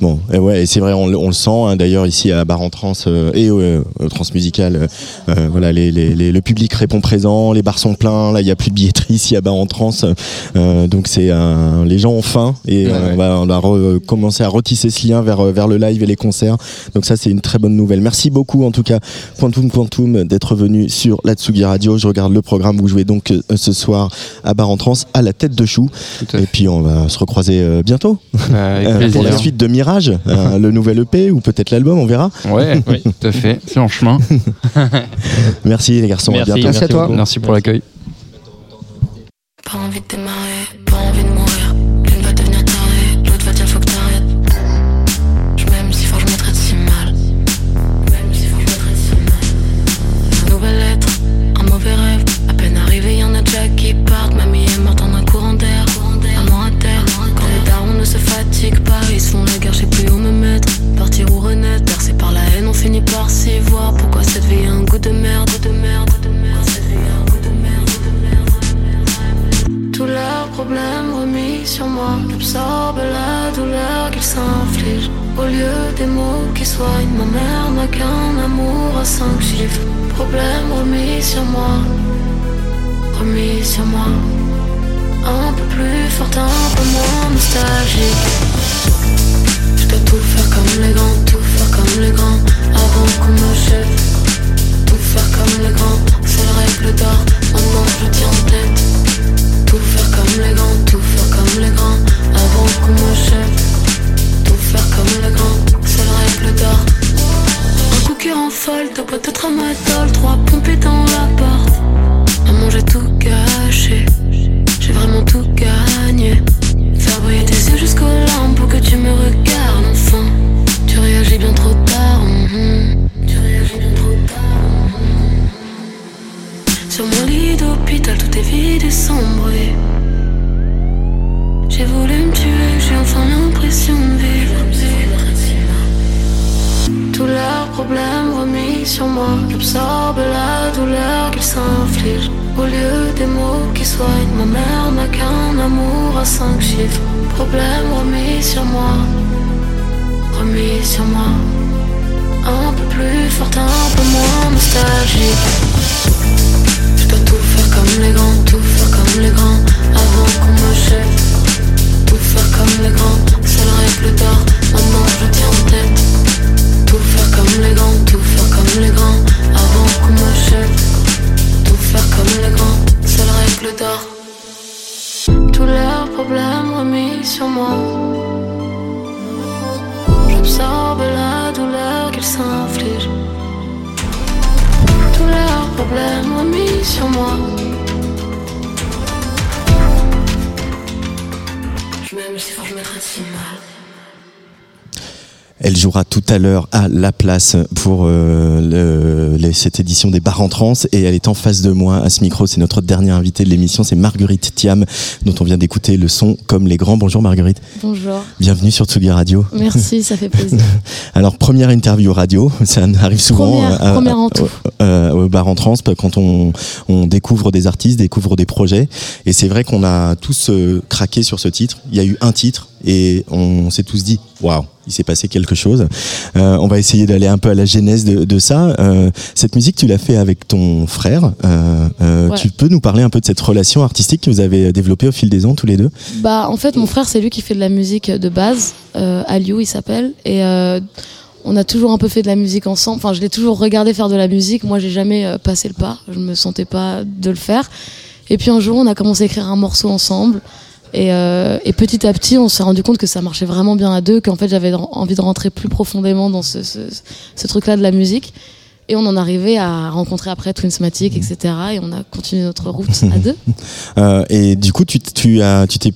Bon, et ouais, et c'est vrai, on, le- on le sent. hein, D'ailleurs, ici à Bar en Trans euh, et euh, Transmusical, euh, voilà, les, les- les- le public répond présent, les bars sont pleins. Là, il y a plus de billetterie ici à Bar en Trans, donc c'est les gens ont faim et Ouais, ouais. on va, on va re- commencer à retisser ce lien vers vers le live et les concerts. Donc ça, c'est une très bonne nouvelle. Merci beaucoup en tout cas, Quantum Quantum, d'être venu sur la Tsugi Radio. Je regarde le programme. Vous jouez donc ce soir à Bar en Trans à la tête de chou. Et puis on va se recroiser euh, bientôt. Avec Euh, pour la suite de Mirage, euh, <laughs> le nouvel EP ou peut-être l'album, on verra. Ouais, oui, tout à fait. C'est en chemin. <laughs> Merci les garçons, Merci, à bientôt. Merci à toi. Merci pour l'accueil. Pas envie de démarrer, moi J'absorbe la douleur qu'ils s'infligent Au lieu des mots qui soignent Ma mère n'a qu'un amour à cinq chiffres Problèmes remis sur moi Remis sur moi. Un peu plus forte, un peu moins nostalgique. Je dois tout faire comme les grands Tout faire comme les grands Avant qu'on me jette. Tout faire comme les grands C'est la règle d'or. Maintenant je tiens en tête. Tout faire comme les grands, tout faire comme les grands Avant qu'on me jette Tout faire comme les grands, c'est la règle Un coup qui rend folle, deux boîtes de tramadol Trois pompées dans l'appart Maman j'ai tout gâché J'ai vraiment tout gagné. Faire briller tes yeux jusqu'aux larmes Pour que tu me regardes enfin. Tu réagis bien trop tard mhm. Tu réagis bien trop tard sur mon lit d'hôpital, tout est vide et sombre. J'ai voulu me tuer, j'ai enfin l'impression de vivre. Tous leurs problèmes remis sur moi. J'absorbe la douleur qu'ils s'infligent. Au lieu des mots qui soignent, ma mère n'a qu'un amour à cinq chiffres. Problèmes remis sur moi. Remis sur moi. Un peu plus fort, un peu moins nostalgique. Je dois tout faire comme les grands, tout faire comme les grands Avant qu'on me jette Tout faire comme les grands, c'est la règle d'or Maintenant je tiens en tête. Tout faire comme les grands, tout faire comme les grands. Avant qu'on jette. Tout faire comme les grands, c'est la règle d'or Tous leurs problèmes remis sur moi. J'absorbe la douleur qu'ils s'infligent tous leurs problèmes remis sur moi. Fort, je me traite si mal. Elle jouera tout à l'heure à La Place pour euh, le- les- cette édition des Bars en Trans et elle est en face de moi à ce micro. C'est notre dernière invitée de l'émission, c'est Marguerite Thiam dont on vient d'écouter le son comme les grands. Bonjour Marguerite, Bonjour, bienvenue sur Tsugi Radio. merci, ça fait plaisir. <laughs> Alors première interview radio, ça arrive souvent Première- euh, première en tout. euh, au bar en trans quand on, on découvre des artistes, découvre des projets. Et c'est vrai qu'on a tous euh, craqué sur ce titre. Il y a eu un titre et on s'est tous dit waouh, il s'est passé quelque chose. Euh, on va essayer d'aller un peu à la genèse de, de ça. Euh, cette musique, tu l'as fait avec ton frère. Euh, Ouais. Tu peux nous parler un peu de cette relation artistique que vous avez développée au fil des ans tous les deux? Bah, en fait, mon frère, c'est lui qui fait de la musique de base. Aliou, il s'appelle. Et on a toujours un peu fait de la musique ensemble. Enfin, je l'ai toujours regardé faire de la musique. Moi, j'ai jamais passé le pas. Je me sentais pas de le faire. Et puis un jour, on a commencé à écrire un morceau ensemble. Et, euh, et petit à petit, on s'est rendu compte que ça marchait vraiment bien à deux, qu'en fait, j'avais envie de rentrer plus profondément dans ce, ce, ce truc-là de la musique. Et on en arrivait à rencontrer après Twinsmatic, etc. Et on a continué notre route à deux. <laughs> Euh, Et du coup, tu tu as tu t'es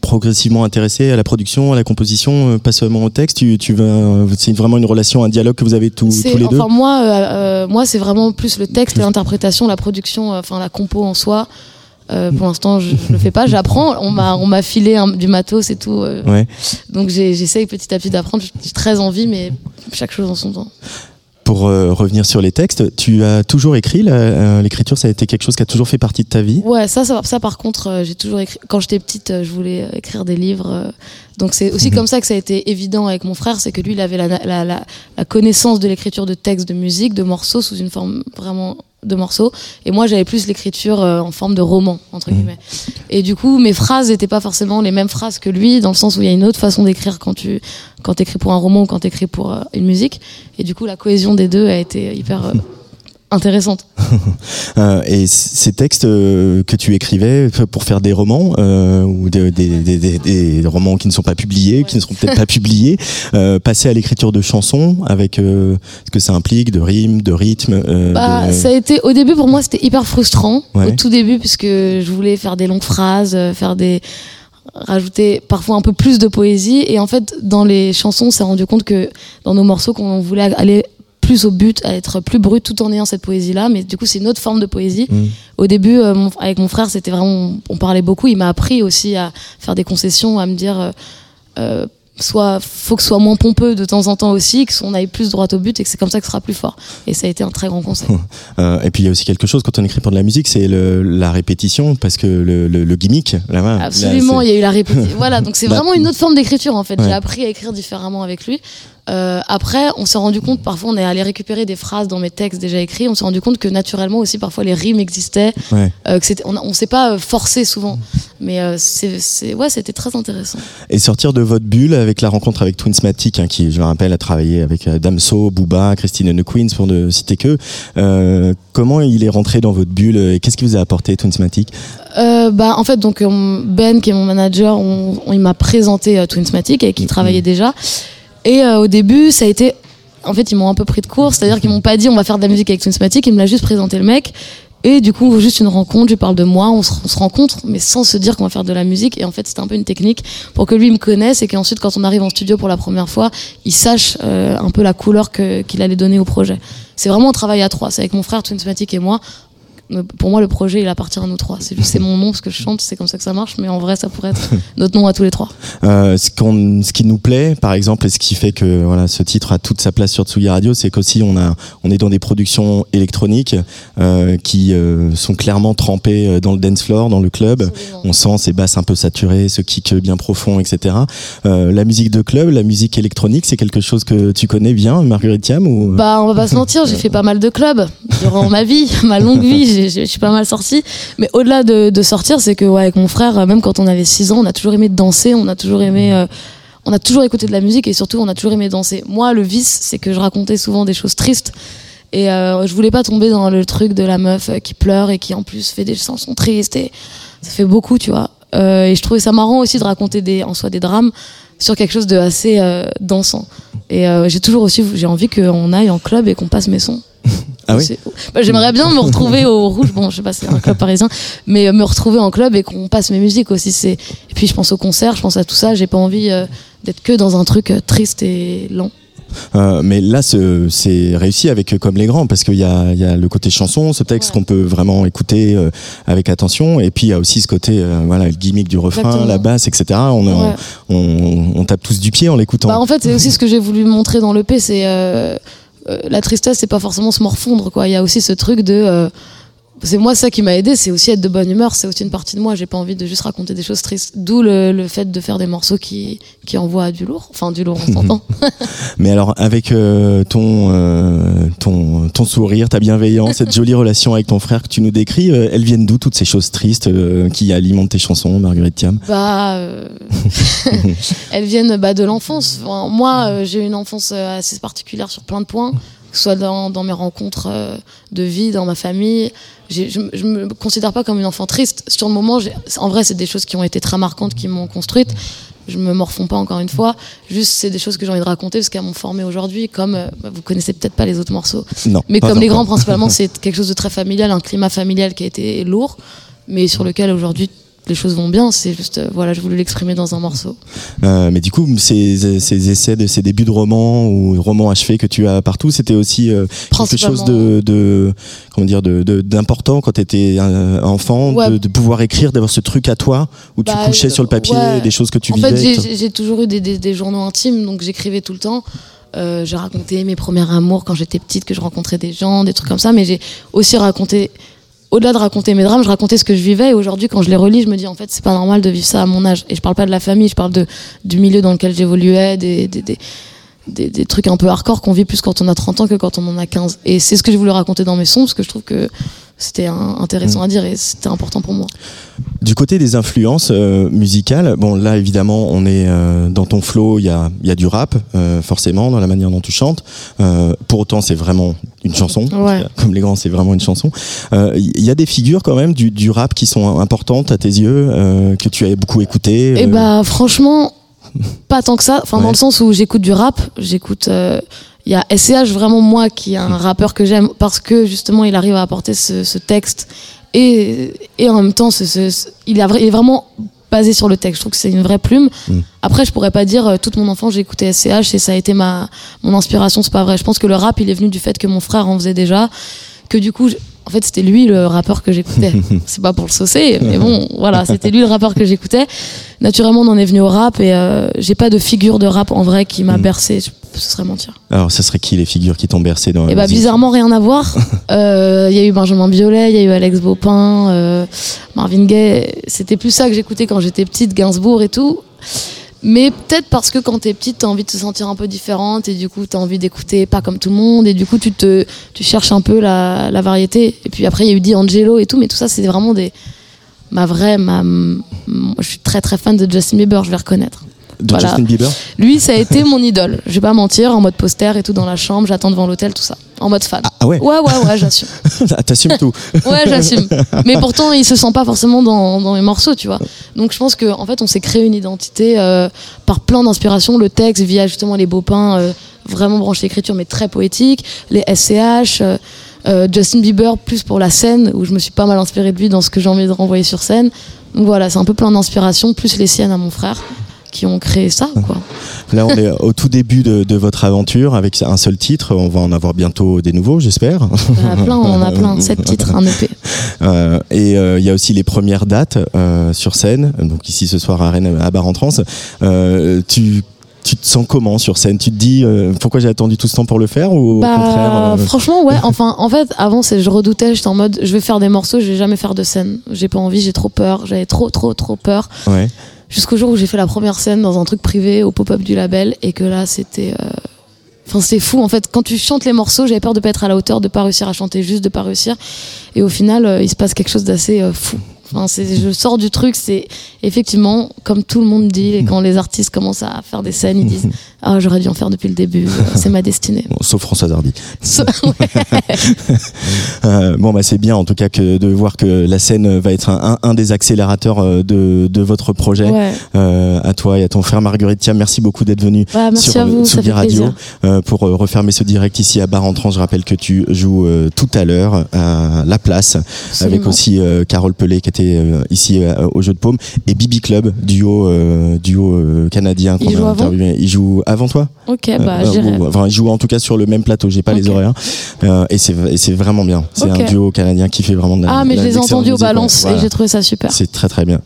progressivement intéressé à la production, à la composition, euh, pas seulement au texte. Tu, tu veux, c'est vraiment une relation, un dialogue que vous avez tous, les deux. enfin moi euh, moi c'est vraiment plus le texte l'interprétation la production enfin la compo en soi Euh, pour l'instant je, je le fais pas j'apprends on m'a on m'a filé un- du matos et tout euh, Ouais. donc j'ai- j'essaye petit à petit d'apprendre j'ai très envie mais chaque chose en son temps Pour euh, revenir sur les textes, tu as toujours écrit euh, l'écriture, ça a été quelque chose qui a toujours fait partie de ta vie? Ouais, ça, ça, ça, par contre, euh, j'ai toujours écrit. Quand j'étais petite, je voulais écrire des livres. euh, donc c'est aussi comme ça que ça a été évident avec mon frère, c'est que lui, il avait la, la, la, la connaissance de l'écriture de textes, de musique, de morceaux sous une forme vraiment de morceaux. Et moi, j'avais plus l'écriture euh, en forme de roman, entre guillemets. Et du coup, mes phrases n'étaient pas forcément les mêmes phrases que lui, dans le sens où il y a une autre façon d'écrire quand tu quand écris pour un roman ou quand tu écris pour euh, une musique. Et du coup, la cohésion des deux a été hyper euh, <laughs> intéressante. <laughs> Euh, et ces textes euh, que tu écrivais pour faire des romans euh, ou des, des, des, des- romans qui ne sont pas publiés, qui ne seront peut-être pas <laughs> publiés, euh, passer à l'écriture de chansons avec euh, ce que ça implique de rimes, de rythme. euh, Bah, de- ça a été au début pour moi c'était hyper frustrant Ouais. au tout début puisque je voulais faire des longues phrases, faire des rajouter parfois un peu plus de poésie et en fait dans les chansons on s'est rendu compte que dans nos morceaux qu'on voulait aller plus au but, à être plus brut tout en ayant cette poésie là mais du coup c'est une autre forme de poésie. Mm. Au début euh, mon- avec mon frère c'était vraiment on parlait beaucoup, il m'a appris aussi à faire des concessions, à me dire euh, euh, soit faut que ce soit moins pompeux de temps en temps aussi, que on aille plus droit au but et que c'est comme ça que ce sera plus fort. Et ça a été un très grand conseil. <laughs> Euh, et puis il y a aussi quelque chose quand on écrit pour de la musique, c'est la répétition parce que le, le, le gimmick, là, Absolument, il y a eu la répétition. <laughs> voilà, donc c'est Bah, vraiment une autre forme d'écriture en fait. Ouais. J'ai appris à écrire différemment avec lui. Euh, après, on s'est rendu compte, parfois on est allé récupérer des phrases dans mes textes déjà écrits, on s'est rendu compte que naturellement aussi parfois les rimes existaient, Ouais. euh, que on, on s'est pas euh, forcé souvent, mais euh, c'est, ouais, c'était très intéressant. Et sortir de votre bulle avec la rencontre avec Twinsmatic, hein, qui, je le rappelle, a travaillé avec euh, Damso, Booba, Christine and the Queens, pour ne citer que. Euh, comment il est rentré dans votre bulle et qu'est-ce qui vous a apporté Twinsmatic Euh, bah, en fait, donc Ben, qui est mon manager, on, on- il m'a présenté Twinsmatic avec qui il travaillait déjà. Et euh, au début, ça a été. En fait, ils m'ont un peu pris de court, c'est-à-dire qu'ils m'ont pas dit on va faire de la musique avec Twinsmatic, ils me l'a juste présenté le mec. Et du coup, juste une rencontre, je parle de moi, on se, on se rencontre, mais sans se dire qu'on va faire de la musique. Et en fait, c'était un peu une technique pour que lui me connaisse et qu'ensuite, quand on arrive en studio pour la première fois, il sache euh, un peu la couleur qu'il allait donner au projet. C'est vraiment un travail à trois. C'est avec mon frère Twinsmatic et moi. Euh, Pour moi, le projet, il appartient à nous trois. C'est juste c'est mon nom parce que je chante, c'est comme ça que ça marche. Mais en vrai, ça pourrait être <laughs> notre nom à tous les trois. Euh, ce, qu'on, ce qui nous plaît, par exemple, et ce qui fait que voilà, ce titre a toute sa place sur Tsugi Radio, c'est qu'aussi on, a, on est dans des productions électroniques euh, qui euh, sont clairement trempées dans le dance floor, dans le club. On sent ces basses un peu saturées, ce kick bien profond, etc. La musique de club, la musique électronique, c'est quelque chose que tu connais bien, Marguerite Thiam ou... Bah, on va pas se mentir, j'ai fait pas mal de clubs durant ma vie, <laughs> ma longue vie. Je suis pas mal sortie. Mais au-delà de, de sortir, c'est que, ouais, avec mon frère, même quand on avait 6 ans, on a toujours aimé danser, on a toujours aimé. euh, on a toujours écouté de la musique et surtout, on a toujours aimé danser. Moi, le vice, c'est que je racontais souvent des choses tristes. Et euh, je voulais pas tomber dans le truc de la meuf euh, qui pleure et qui en plus fait des chansons tristes. Et ça fait beaucoup, tu vois. Euh, et je trouvais ça marrant aussi de raconter des, en soi des drames sur quelque chose de assez euh, dansant. Et euh, j'ai toujours aussi j'ai envie qu'on aille en club et qu'on passe mes sons. Ah oui bah, J'aimerais bien me retrouver au Rouge. Bon, je sais pas, c'est un club parisien, mais euh, me retrouver en club et qu'on passe mes musiques aussi. C'est et puis je pense au concert, je pense à tout ça. J'ai pas envie euh, d'être que dans un truc euh, triste et lent. Euh, mais là, ce- c'est réussi avec euh, Comme les Grands, parce qu'il y a, il y a le côté chanson, ce texte qu'on peut vraiment écouter euh, avec attention, et puis il y a aussi ce côté, euh, voilà, le gimmick du refrain, Exactement. la basse, etc. On, est en- Ouais. on, on tape tous du pied en l'écoutant. Bah, en fait, c'est aussi ce que j'ai voulu montrer dans l'EP, c'est la tristesse, c'est pas forcément se morfondre, quoi. Il y a aussi ce truc de. C'est moi ça qui m'a aidé, c'est aussi être de bonne humeur, c'est aussi une partie de moi. J'ai pas envie de juste raconter des choses tristes. D'où le, le fait de faire des morceaux qui, qui envoient du lourd, enfin du lourd, on s'entend. <laughs> <laughs> Mais alors, avec euh, ton, euh, ton, ton sourire, ta bienveillance, cette jolie relation avec ton frère que tu nous décris, euh, elles viennent d'où toutes ces choses tristes qui alimentent tes chansons, Marguerite Thiam? Bah, <laughs> elles viennent bah, de l'enfance. Enfin, moi, j'ai une enfance assez particulière sur plein de points, que ce soit dans, dans mes rencontres euh, de vie, dans ma famille. Je, je me considère pas comme une enfant triste. Sur le moment, en vrai, c'est des choses qui ont été très marquantes, qui m'ont construite. Je me morfonds pas encore une fois. Juste, c'est des choses que j'ai envie de raconter parce qu'elles m'ont formé aujourd'hui. Comme euh, bah, vous connaissez peut-être pas les autres morceaux, Non. mais comme les grands, principalement, <laughs> c'est quelque chose de très familial, un climat familial qui a été lourd, mais sur lequel aujourd'hui les choses vont bien. C'est juste, euh, voilà, je voulais l'exprimer dans un morceau. Euh, mais du coup, ces, ces essais, de ces débuts de romans ou romans achevés que tu as partout, c'était aussi euh, quelque chose de, de comment dire, d'important quand tu étais enfant, Ouais. de, de pouvoir écrire, d'avoir ce truc à toi où tu Bah, couchais sur le papier ouais. des choses que tu en vivais. fait, j'ai- toujours eu des, des- des journaux intimes, donc j'écrivais tout le temps. Euh, j'ai raconté mes premiers amours quand j'étais petite, que je rencontrais des gens, des trucs comme ça, mais j'ai aussi raconté, au-delà de raconter mes drames, je racontais ce que je vivais, et aujourd'hui, quand je les relis, je me dis, en fait, c'est pas normal de vivre ça à mon âge. Et je parle pas de la famille, je parle du milieu dans lequel j'évoluais, des, des, des trucs un peu hardcore qu'on vit plus quand on a 30 ans que quand on en a 15. Et c'est ce que j'ai voulu raconter dans mes sons, parce que je trouve que c'était intéressant Mm. à dire et c'était important pour moi. Du côté des influences euh, musicales, bon là évidemment on est euh, dans ton flow, il y a, y a du rap euh, forcément dans la manière dont tu chantes. Pour autant c'est vraiment une chanson, Ouais. comme les grands c'est vraiment une chanson. Il y a des figures quand même du, du rap qui sont importantes à tes yeux, que tu as beaucoup écouté. Et euh, bah franchement, pas tant que ça. Enfin, Ouais. dans le sens où j'écoute du rap, j'écoute. euh, Il y a SCH vraiment moi qui est un rappeur que j'aime parce que justement il arrive à apporter ce, ce texte et, et en même temps ce, ce- ce- il, a, il est vraiment basé sur le texte. Je trouve que c'est une vraie plume. Mm. Après, je pourrais pas dire euh, toute mon enfance j'ai écouté SCH et ça a été ma mon inspiration. C'est pas vrai. Je pense que le rap il est venu du fait que mon frère en faisait déjà, que du coup. En fait, c'était lui le rappeur que j'écoutais. <laughs> C'est pas pour le saucer, mais bon, voilà, c'était lui le rappeur que j'écoutais. Naturellement, on en est venu au rap et euh, j'ai pas de figure de rap en vrai qui m'a bercé. Je- Ce serait mentir. Alors ce serait qui les figures qui t'ont bercé dans Et bah bizarrement rien à voir. <laughs> Euh, Il y a eu Benjamin Biolay, il y a eu Alex Baupin, euh, Marvin Gaye. C'était plus ça que j'écoutais quand j'étais petite, Gainsbourg et tout. Mais peut-être parce que quand t'es petite, t'as envie de te sentir un peu différente et du coup t'as envie d'écouter pas comme tout le monde et du coup tu te tu cherches un peu la, la variété. Et puis après il y a eu D'Angelo et tout, mais tout ça c'est vraiment des ma vraie ma, je suis très très fan de Justin Bieber, je vais reconnaître. De Voilà. Justin Bieber Lui, ça a été mon idole. Je vais pas mentir, en mode poster et tout dans la chambre, j'attends devant l'hôtel, tout ça. En mode fan. Ah ouais Ouais, ouais, ouais, j'assume. <laughs> Ah, T'assumes tout. Ouais, j'assume. <laughs> Mais pourtant, il se sent pas forcément dans, dans mes morceaux, tu vois. Donc je pense qu'en en fait, on s'est créé une identité euh, par plein d'inspirations. Le texte, via justement les Baupins, euh, vraiment branché l'écriture, mais très poétique. Les SCH, euh, Justin Bieber, plus pour la scène, où je me suis pas mal inspirée de lui dans ce que j'ai envie de renvoyer sur scène. Donc voilà, c'est un peu plein d'inspirations, plus les siennes à mon frère, qui ont créé ça, quoi. Là, on <laughs> est au tout début de, de votre aventure avec un seul titre. On va en avoir bientôt des nouveaux, j'espère. On en a plein, on en a plein, sept <laughs> titres, un EP. Euh, et euh, il y a aussi les premières dates euh, sur scène. Donc ici ce soir à Rennes, à Bar en Trans. Euh, tu tu te sens comment sur scène? Tu te dis euh, pourquoi j'ai attendu tout ce temps pour le faire ou au Bah, contraire euh, franchement, ouais. <laughs> Enfin, en fait, avant, c'est, je redoutais. J'étais en mode, je vais faire des morceaux, je vais jamais faire de scène. J'ai pas envie, j'ai trop peur. J'avais trop, trop, trop peur. Ouais. Jusqu'au jour où j'ai fait la première scène dans un truc privé au pop-up du label et que là, c'était. euh, Enfin, c'était fou. En fait, quand tu chantes les morceaux, j'avais peur de pas être à la hauteur, de pas réussir à chanter, juste de pas réussir. Et au final, euh, il se passe quelque chose d'assez euh, fou. Enfin, je sors du truc, c'est effectivement, comme tout le monde dit, et quand les artistes commencent à faire des scènes, ils disent <laughs> Ah, j'aurais dû en faire depuis le début, <laughs> euh, c'est ma destinée. Bon, sauf François Hardy. So- <laughs> Euh, bon, bah, c'est bien en tout cas que de voir que la scène va être un, des accélérateurs euh, de, de votre projet. Ouais. Euh, à toi et à ton frère Marguerite Thiam, merci beaucoup d'être venu Ouais, sur vous, Tsugi Radio euh, pour refermer ce direct ici à Bar-en-Trans. Je rappelle que tu joues tout à l'heure à La Place avec aussi Carole Pelé qui était était euh, ici euh, au Jeu de Paume, et Bibi Club, duo, euh, duo canadien qu'on a avant interviewé. Il joue avant toi? Ok, bah j'irai. ou- enfin, il joue en tout cas sur le même plateau. J'ai pas les horaires, et c'est et c'est vraiment bien. C'est un duo canadien qui fait vraiment de la. Ah, mais je les ai entendus au ouais. balance Voilà. et j'ai trouvé ça super. C'est très très bien.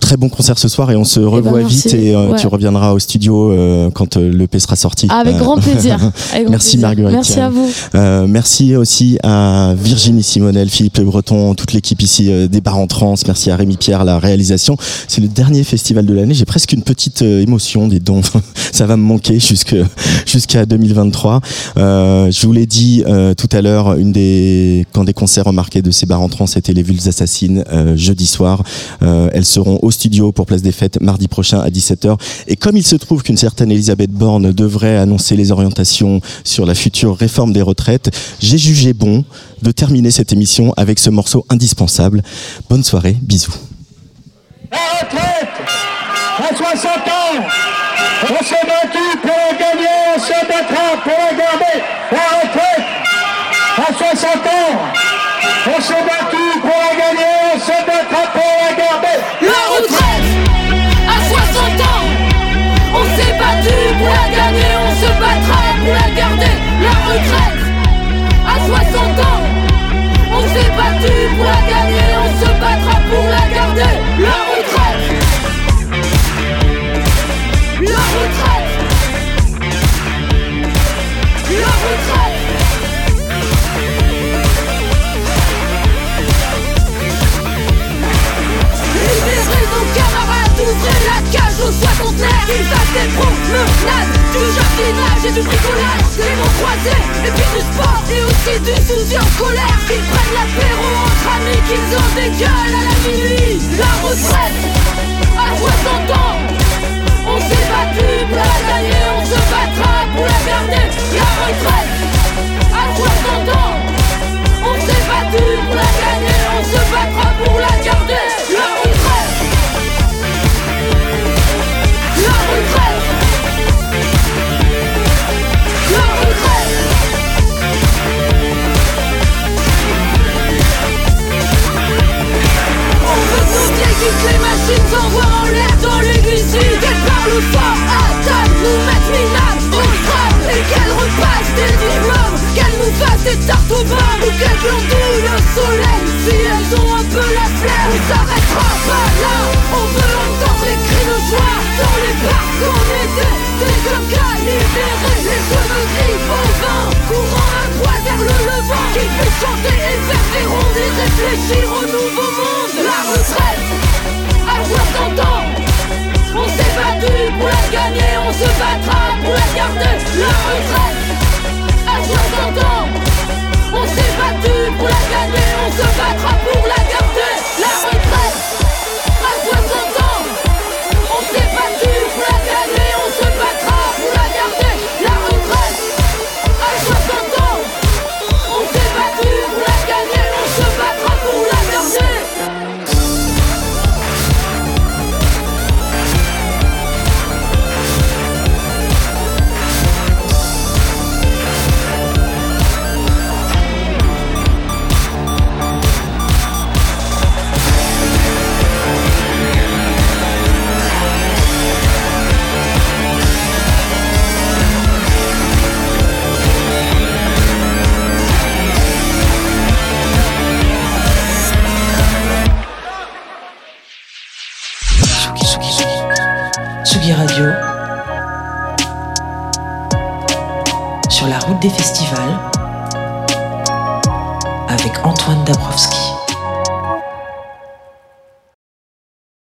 Très bon concert ce soir et on se revoit merci. vite et euh, Ouais. tu reviendras au studio euh, quand euh, l'EP sera sorti. Avec grand plaisir. <laughs> Avec grand merci plaisir. Marguerite. Merci à vous. Merci aussi à Virginie Simonel, Philippe Le Breton, toute l'équipe ici des Bars en Trans. Merci à Rémi Pierre, la réalisation. C'est le dernier festival de l'année. J'ai presque une petite émotion, des dons. <laughs> Ça va me manquer jusqu'à 2023. Euh, je vous l'ai dit tout à l'heure, une des quand des concerts remarqués de ces Bars en Trans, c'était les Vulves Assassines jeudi soir. Elles seront au studio pour Place des Fêtes mardi prochain à 17h. Et comme il se trouve qu'une certaine Elisabeth Borne devrait annoncer les orientations sur la future réforme des retraites, j'ai jugé bon de terminer cette émission avec ce morceau indispensable. Bonne soirée, bisous. La retraite à 60 ans, on s'est battu pour la gagner, on pour la garder. La retraite à 60 ans, on s'est battu retraite. À 60 ans On s'est battu pour la soixantenaires Qu'ils des promenades, du jardinage et du bricolage Des mots croisés, et puis du sport et aussi du souci en colère. Qu'ils prennent l'apéro entre amis, qu'ils ont des gueules à la minuit La retraite, à 60 ans. On s'est battu pour la gagner, on se battra pour la garder. La retraite,